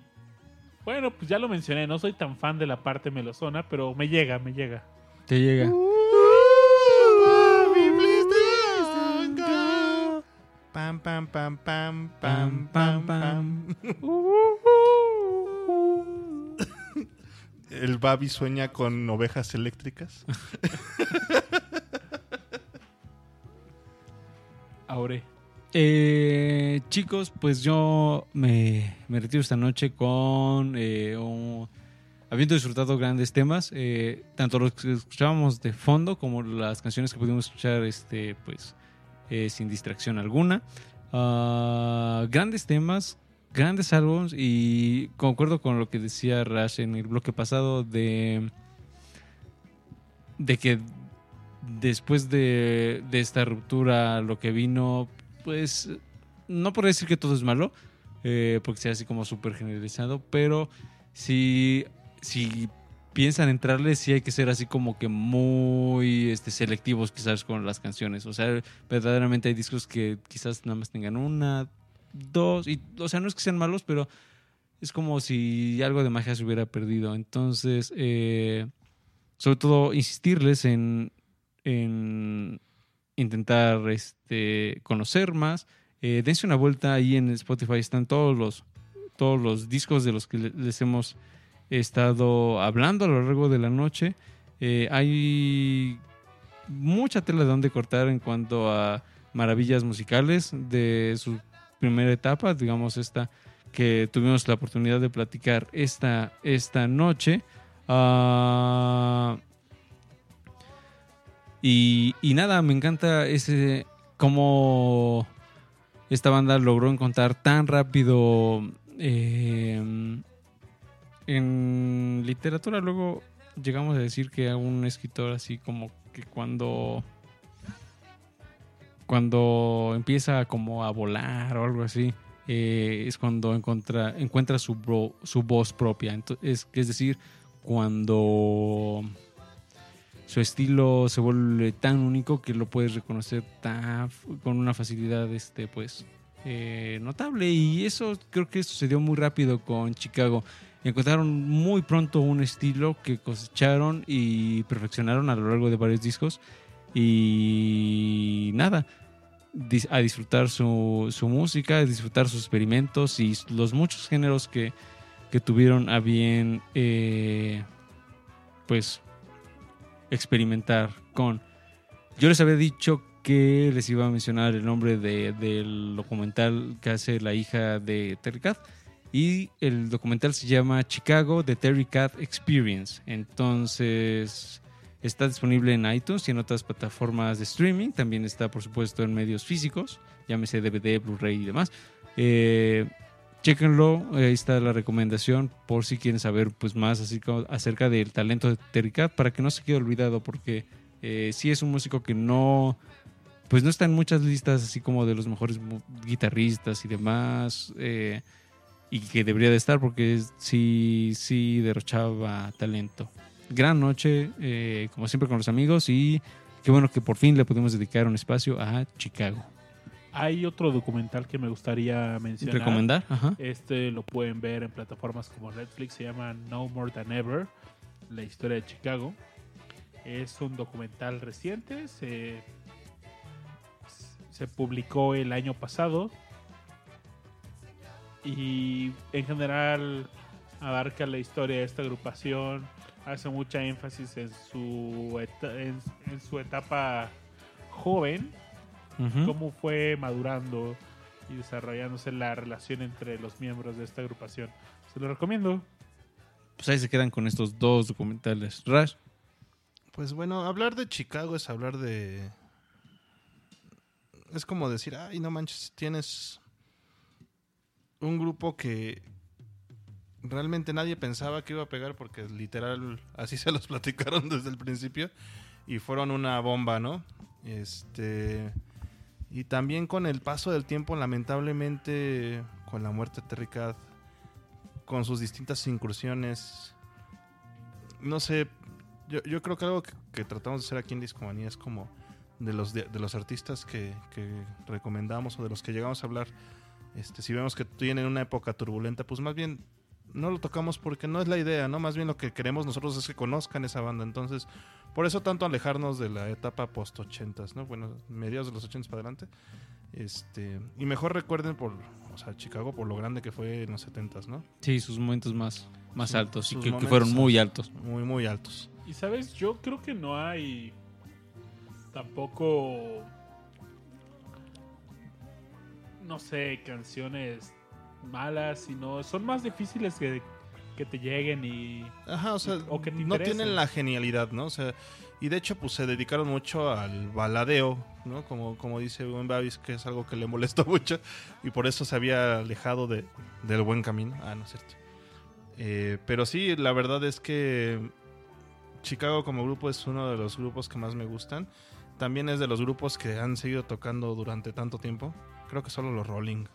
bueno, pues ya lo mencioné, no soy tan fan de la parte melosona, pero me llega, me llega. Te llega. Pam, pam, pam, pam, Pam, pam, pam, pam, pam. El Babi sueña con ovejas eléctricas. Aure. Eh, chicos, pues yo me, retiro esta noche con eh, habiendo disfrutado grandes temas, eh, tanto los que escuchábamos de fondo como las canciones que pudimos escuchar, este, pues, eh, sin distracción alguna. Ah, grandes temas, grandes álbumes y concuerdo con lo que decía Rash en el bloque pasado de de que después de, de esta ruptura lo que vino pues no por decir que todo es malo, eh, porque sea así como súper generalizado, pero si, si piensan entrarle, sí hay que ser así como que muy este, selectivos quizás con las canciones. O sea, verdaderamente hay discos que quizás nada más tengan una, dos, y, o sea, no es que sean malos, pero es como si algo de magia se hubiera perdido. Entonces, eh, sobre todo, insistirles en, en intentar este, conocer más. Eh, dense una vuelta ahí en Spotify, están todos los, todos los discos de los que le- les hemos estado hablando a lo largo de la noche. Eh, hay mucha tela de donde cortar en cuanto a maravillas musicales de su primera etapa, digamos esta que tuvimos la oportunidad de platicar esta, esta noche. Ah, y, nada, me encanta ese cómo esta banda logró encontrar tan rápido eh, en literatura. Luego llegamos a decir que a un escritor así como que cuando cuando empieza como a volar o algo así eh, es cuando encuentra encuentra su, bro- su voz propia. Ento- es, es decir, cuando su estilo se vuelve tan único que lo puedes reconocer tan, con una facilidad este pues eh, notable. Y eso creo que sucedió muy rápido con Chicago. Encontraron muy pronto un estilo que cosecharon y perfeccionaron a lo largo de varios discos. Y nada, a disfrutar su, su música, a disfrutar sus experimentos y los muchos géneros que, que tuvieron a bien, eh, pues, experimentar con. Yo les había dicho que les iba a mencionar el nombre de- del documental que hace la hija de Terry Cat. Y el documental se llama Chicago The Terry Cat Experience. Entonces está disponible en iTunes y en otras plataformas de streaming. También está, por supuesto, en medios físicos, llámese DVD, Blu-ray y demás. Eh, chéquenlo, ahí está la recomendación por si quieren saber pues, más así como acerca del talento de Terry Cat para que no se quede olvidado porque eh, sí es un músico que no pues no está en muchas listas así como de los mejores guitarristas y demás eh, y que debería de estar porque sí sí derrochaba talento. Gran noche eh, como siempre con los amigos y qué bueno que por fin le pudimos dedicar un espacio a Chicago Hay otro documental que me gustaría mencionar. recomendar Ajá. Este lo pueden ver en plataformas como Netflix, se llama No More Than Ever, la historia de Chicago. Es un documental reciente, se, se publicó el año pasado y en general abarca la historia de esta agrupación, hace mucha énfasis en su, en su etapa joven Cómo fue madurando y desarrollándose la relación entre los miembros de esta agrupación. Se lo recomiendo. pues ahí se quedan con estos dos documentales Rash Pues bueno, hablar de Chicago es hablar de. Es como decir, ay, no manches, tienes un grupo que realmente nadie pensaba que iba a pegar porque literal así se los platicaron desde el principio y fueron una bomba, ¿no? Este. Y también con el paso del tiempo, lamentablemente, con la muerte de Terry con sus distintas incursiones, no sé, yo, yo creo que algo que, tratamos de hacer aquí en Discomanía es como de los, de, de los artistas que, que recomendamos o de los que llegamos a hablar, este, si vemos que tienen una época turbulenta, pues más bien no lo tocamos porque no es la idea, ¿no? Más bien lo que queremos nosotros es que conozcan esa banda. Entonces, por eso tanto alejarnos de la etapa post 80 ¿no? Bueno, mediados de los 80 para adelante. Este, y mejor recuerden por, o sea, Chicago por lo grande que fue en los 70 ¿no? sí sus momentos más más Sus- altos y que, que fueron muy altos Muy, muy altos. Y sabes, yo creo que no hay tampoco, no sé, canciones malas, sino son más difíciles que, que te lleguen y... Ajá, o sea, O que te no tienen la genialidad, ¿no? O sea, y de hecho, pues se dedicaron mucho al baladeo, ¿no? Como, como dice buen Babis, que es algo que le molestó mucho y por eso se había alejado de, del buen camino. Ah, no es cierto. Eh, pero sí, la verdad es que Chicago como grupo es uno de los grupos que más me gustan. También es de los grupos que han seguido tocando durante tanto tiempo. Creo que solo los Rolling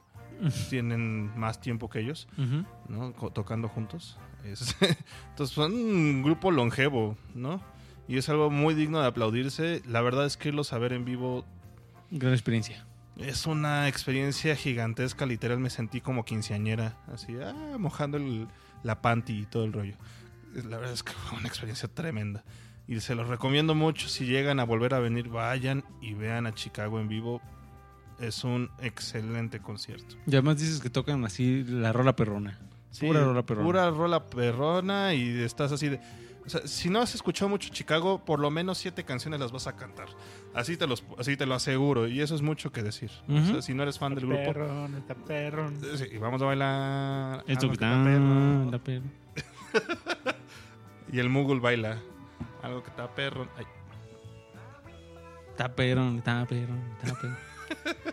tienen más tiempo que ellos. Ujú. ¿no? Co- tocando juntos. Es- Entonces son un grupo longevo, ¿no? Y es algo muy digno de aplaudirse. La verdad es que irlos a ver en vivo gran experiencia es una experiencia gigantesca. Literal me sentí como quinceañera, así, ah, mojando el- la panty y todo el rollo. La verdad es que fue una experiencia tremenda. Y se los recomiendo mucho. Si llegan a volver a venir, vayan y vean a Chicago en vivo. Es un excelente concierto. y además dices que tocan así la rola perrona Sí, Pura rola perrona. Pura rola perrona y estás así de... O sea, si no has escuchado mucho Chicago, por lo menos siete canciones las vas a cantar. Así te, los, así te lo aseguro. Y eso es mucho que decir. O Ujú. sea, si no eres fan del grupo... Perrón, está perrón. eh, sí, y vamos a bailar... esto algo que que está perro. está perro. Y el Moogle baila. Algo que está perro. Ay, Está perón, está perón, está perón.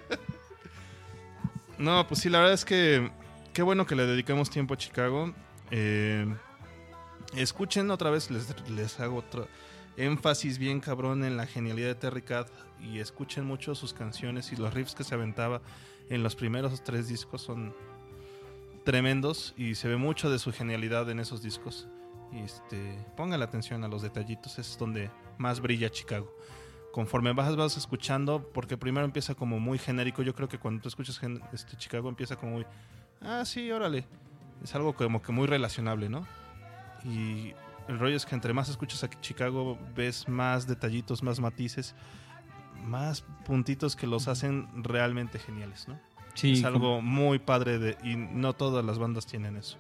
No, pues sí, la verdad es que qué bueno que le dedicamos tiempo a Chicago. Eh, escuchen otra vez, les, les hago otro énfasis bien cabrón en la genialidad de Terry Cat y escuchen mucho sus canciones y los riffs que se aventaba en los primeros tres discos son tremendos y se ve mucho de su genialidad en esos discos. Y este, pongan la atención a los detallitos, es donde más brilla Chicago conforme vas, vas escuchando, porque primero empieza como muy genérico. Yo creo que cuando tú escuchas este Chicago empieza como muy, ah, sí, órale. Es algo como que muy relacionable, ¿no? Y el rollo es que entre más escuchas a Chicago, ves más detallitos, más matices, más puntitos que los hacen realmente geniales, ¿no? Sí, es algo muy padre de, y no todas las bandas tienen eso.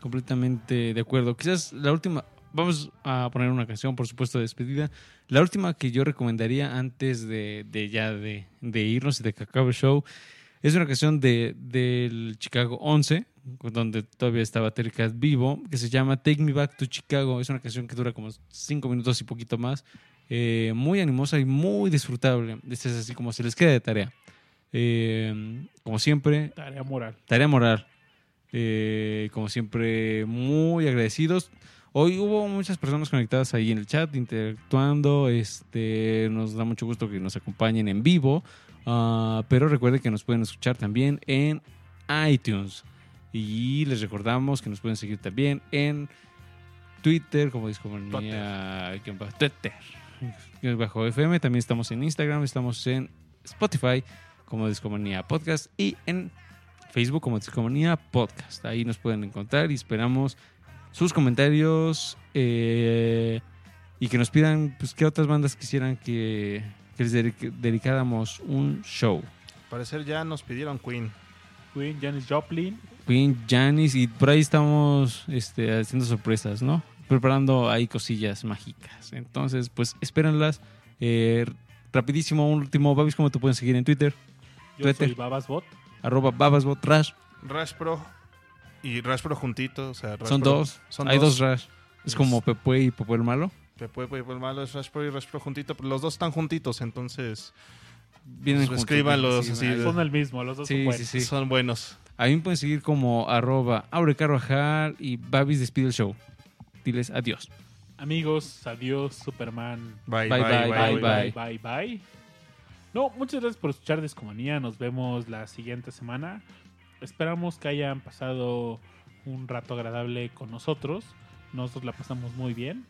completamente de acuerdo. Quizás la última, vamos a poner una canción, por supuesto, de despedida. La última que yo recomendaría antes de, de ya de, de irnos y de que acabe el show es una canción de, del Chicago 11, donde todavía estaba Terry Cat vivo, que se llama Take Me Back to Chicago. Es una canción que dura como cinco minutos y poquito más. Eh, muy animosa y muy disfrutable. Este es así como se les queda de tarea. Eh, como siempre, Tarea moral. Tarea moral. Eh, como siempre, muy agradecidos. Hoy hubo muchas personas conectadas ahí en el chat, interactuando. Este, nos da mucho gusto que nos acompañen en vivo. Ah, pero recuerden que nos pueden escuchar también en iTunes. Y les recordamos que nos pueden seguir también en Twitter, como Discomanía. Twitter. bajo FM. También estamos en Instagram, estamos en Spotify como Discomanía Podcast y en Facebook como Discomanía Podcast. Ahí nos pueden encontrar y esperamos sus comentarios eh, y que nos pidan pues, qué otras bandas quisieran que, que les dedic- dedicáramos un show. Al parecer ya nos pidieron Queen. Queen, Janis Joplin. Queen, Janis y por ahí estamos este, haciendo sorpresas, ¿no? Preparando ahí cosillas mágicas. Entonces, pues espérenlas. Eh, rapidísimo, un último, Babis, ¿cómo te pueden seguir en Twitter? Yo Twitter. soy Babasbot. Arroba babasbotrash. Rash Pro y Rash Pro juntito. O sea, Rash Son Pro- dos. Son Hay dos dos. Rash. Es como Pepue y Popo el Malo. Pepe, Pepe, el malo es Rash Pro y Rash Pro juntito. pero Los dos están juntitos, entonces Vienen Pues escríbanlos sí, así Son el mismo, los dos Sí, son buenos. sí, sí. son buenos. A mí me pueden seguir como arroba Aure Carvajal y Babis despide el show. Diles adiós. Amigos, adiós, Superman. Bye, Bye, bye, bye, bye, bye, bye. No, muchas gracias por escuchar Discomanía. Nos vemos la siguiente semana. Esperamos que hayan pasado un rato agradable con nosotros. Nosotros la pasamos muy bien.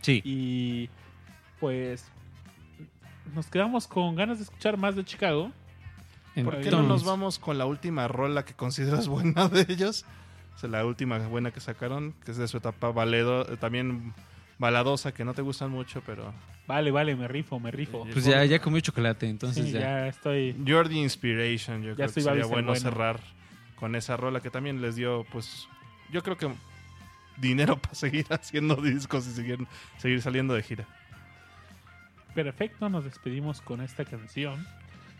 Sí. Y pues nos quedamos con ganas de escuchar más de Chicago. ¿Por qué no nos vamos con la última rola que consideras buena de ellos? O sea, la última buena que sacaron, que es de su etapa baledo, eh, también baladosa, que no te gustan mucho, pero Vale, vale, me rifo, me rifo. Pues ya, ya comió chocolate, entonces Sí, ya. ya estoy. You're the Inspiration. Yo creo estoy que sería bueno, bueno. cerrar con esa rola que también les dio, pues, yo creo que dinero para seguir haciendo discos y seguir, seguir saliendo de gira. Perfecto, nos despedimos con esta canción.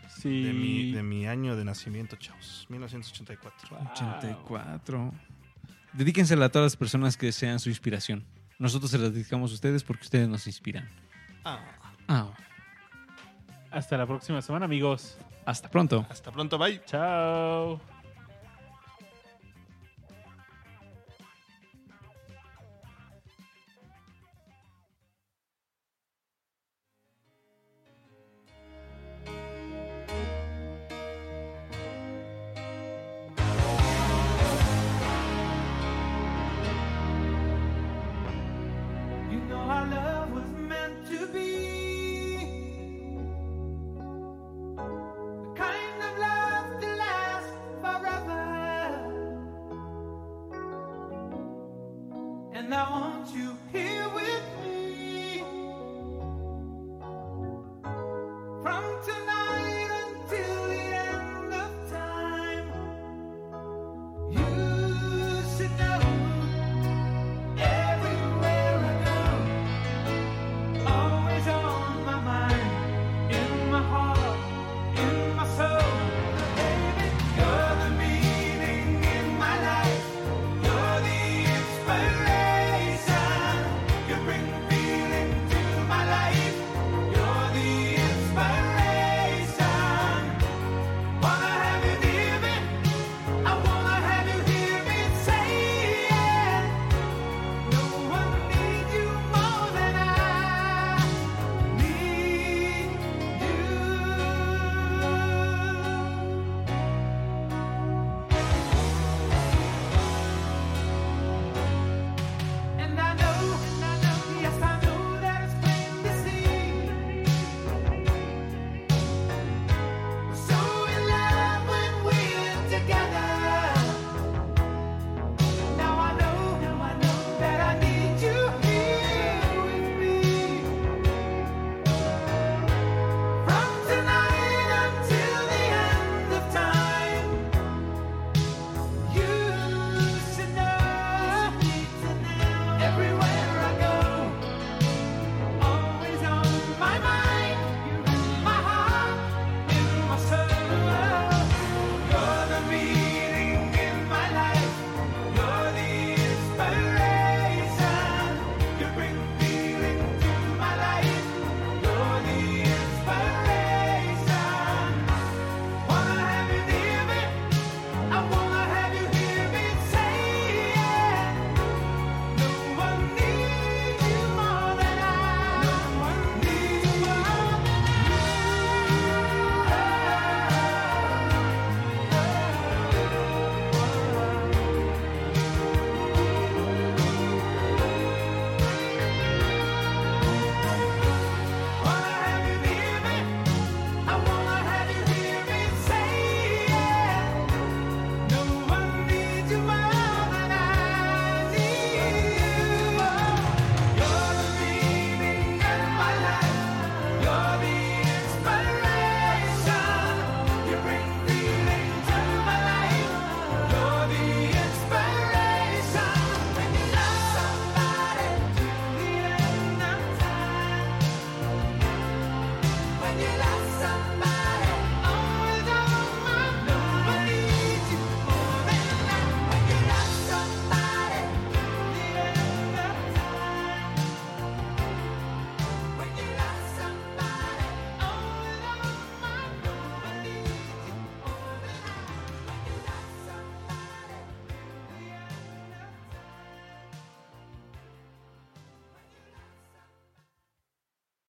Sí. De, mi, de mi año de nacimiento, chavos, 1984. 84. Dedíquensela a todas las personas que sean su inspiración. Nosotros se las dedicamos a ustedes porque ustedes nos inspiran. Ah, Ah, Hasta la próxima semana, amigos. hasta pronto. hasta pronto, bye. Chao.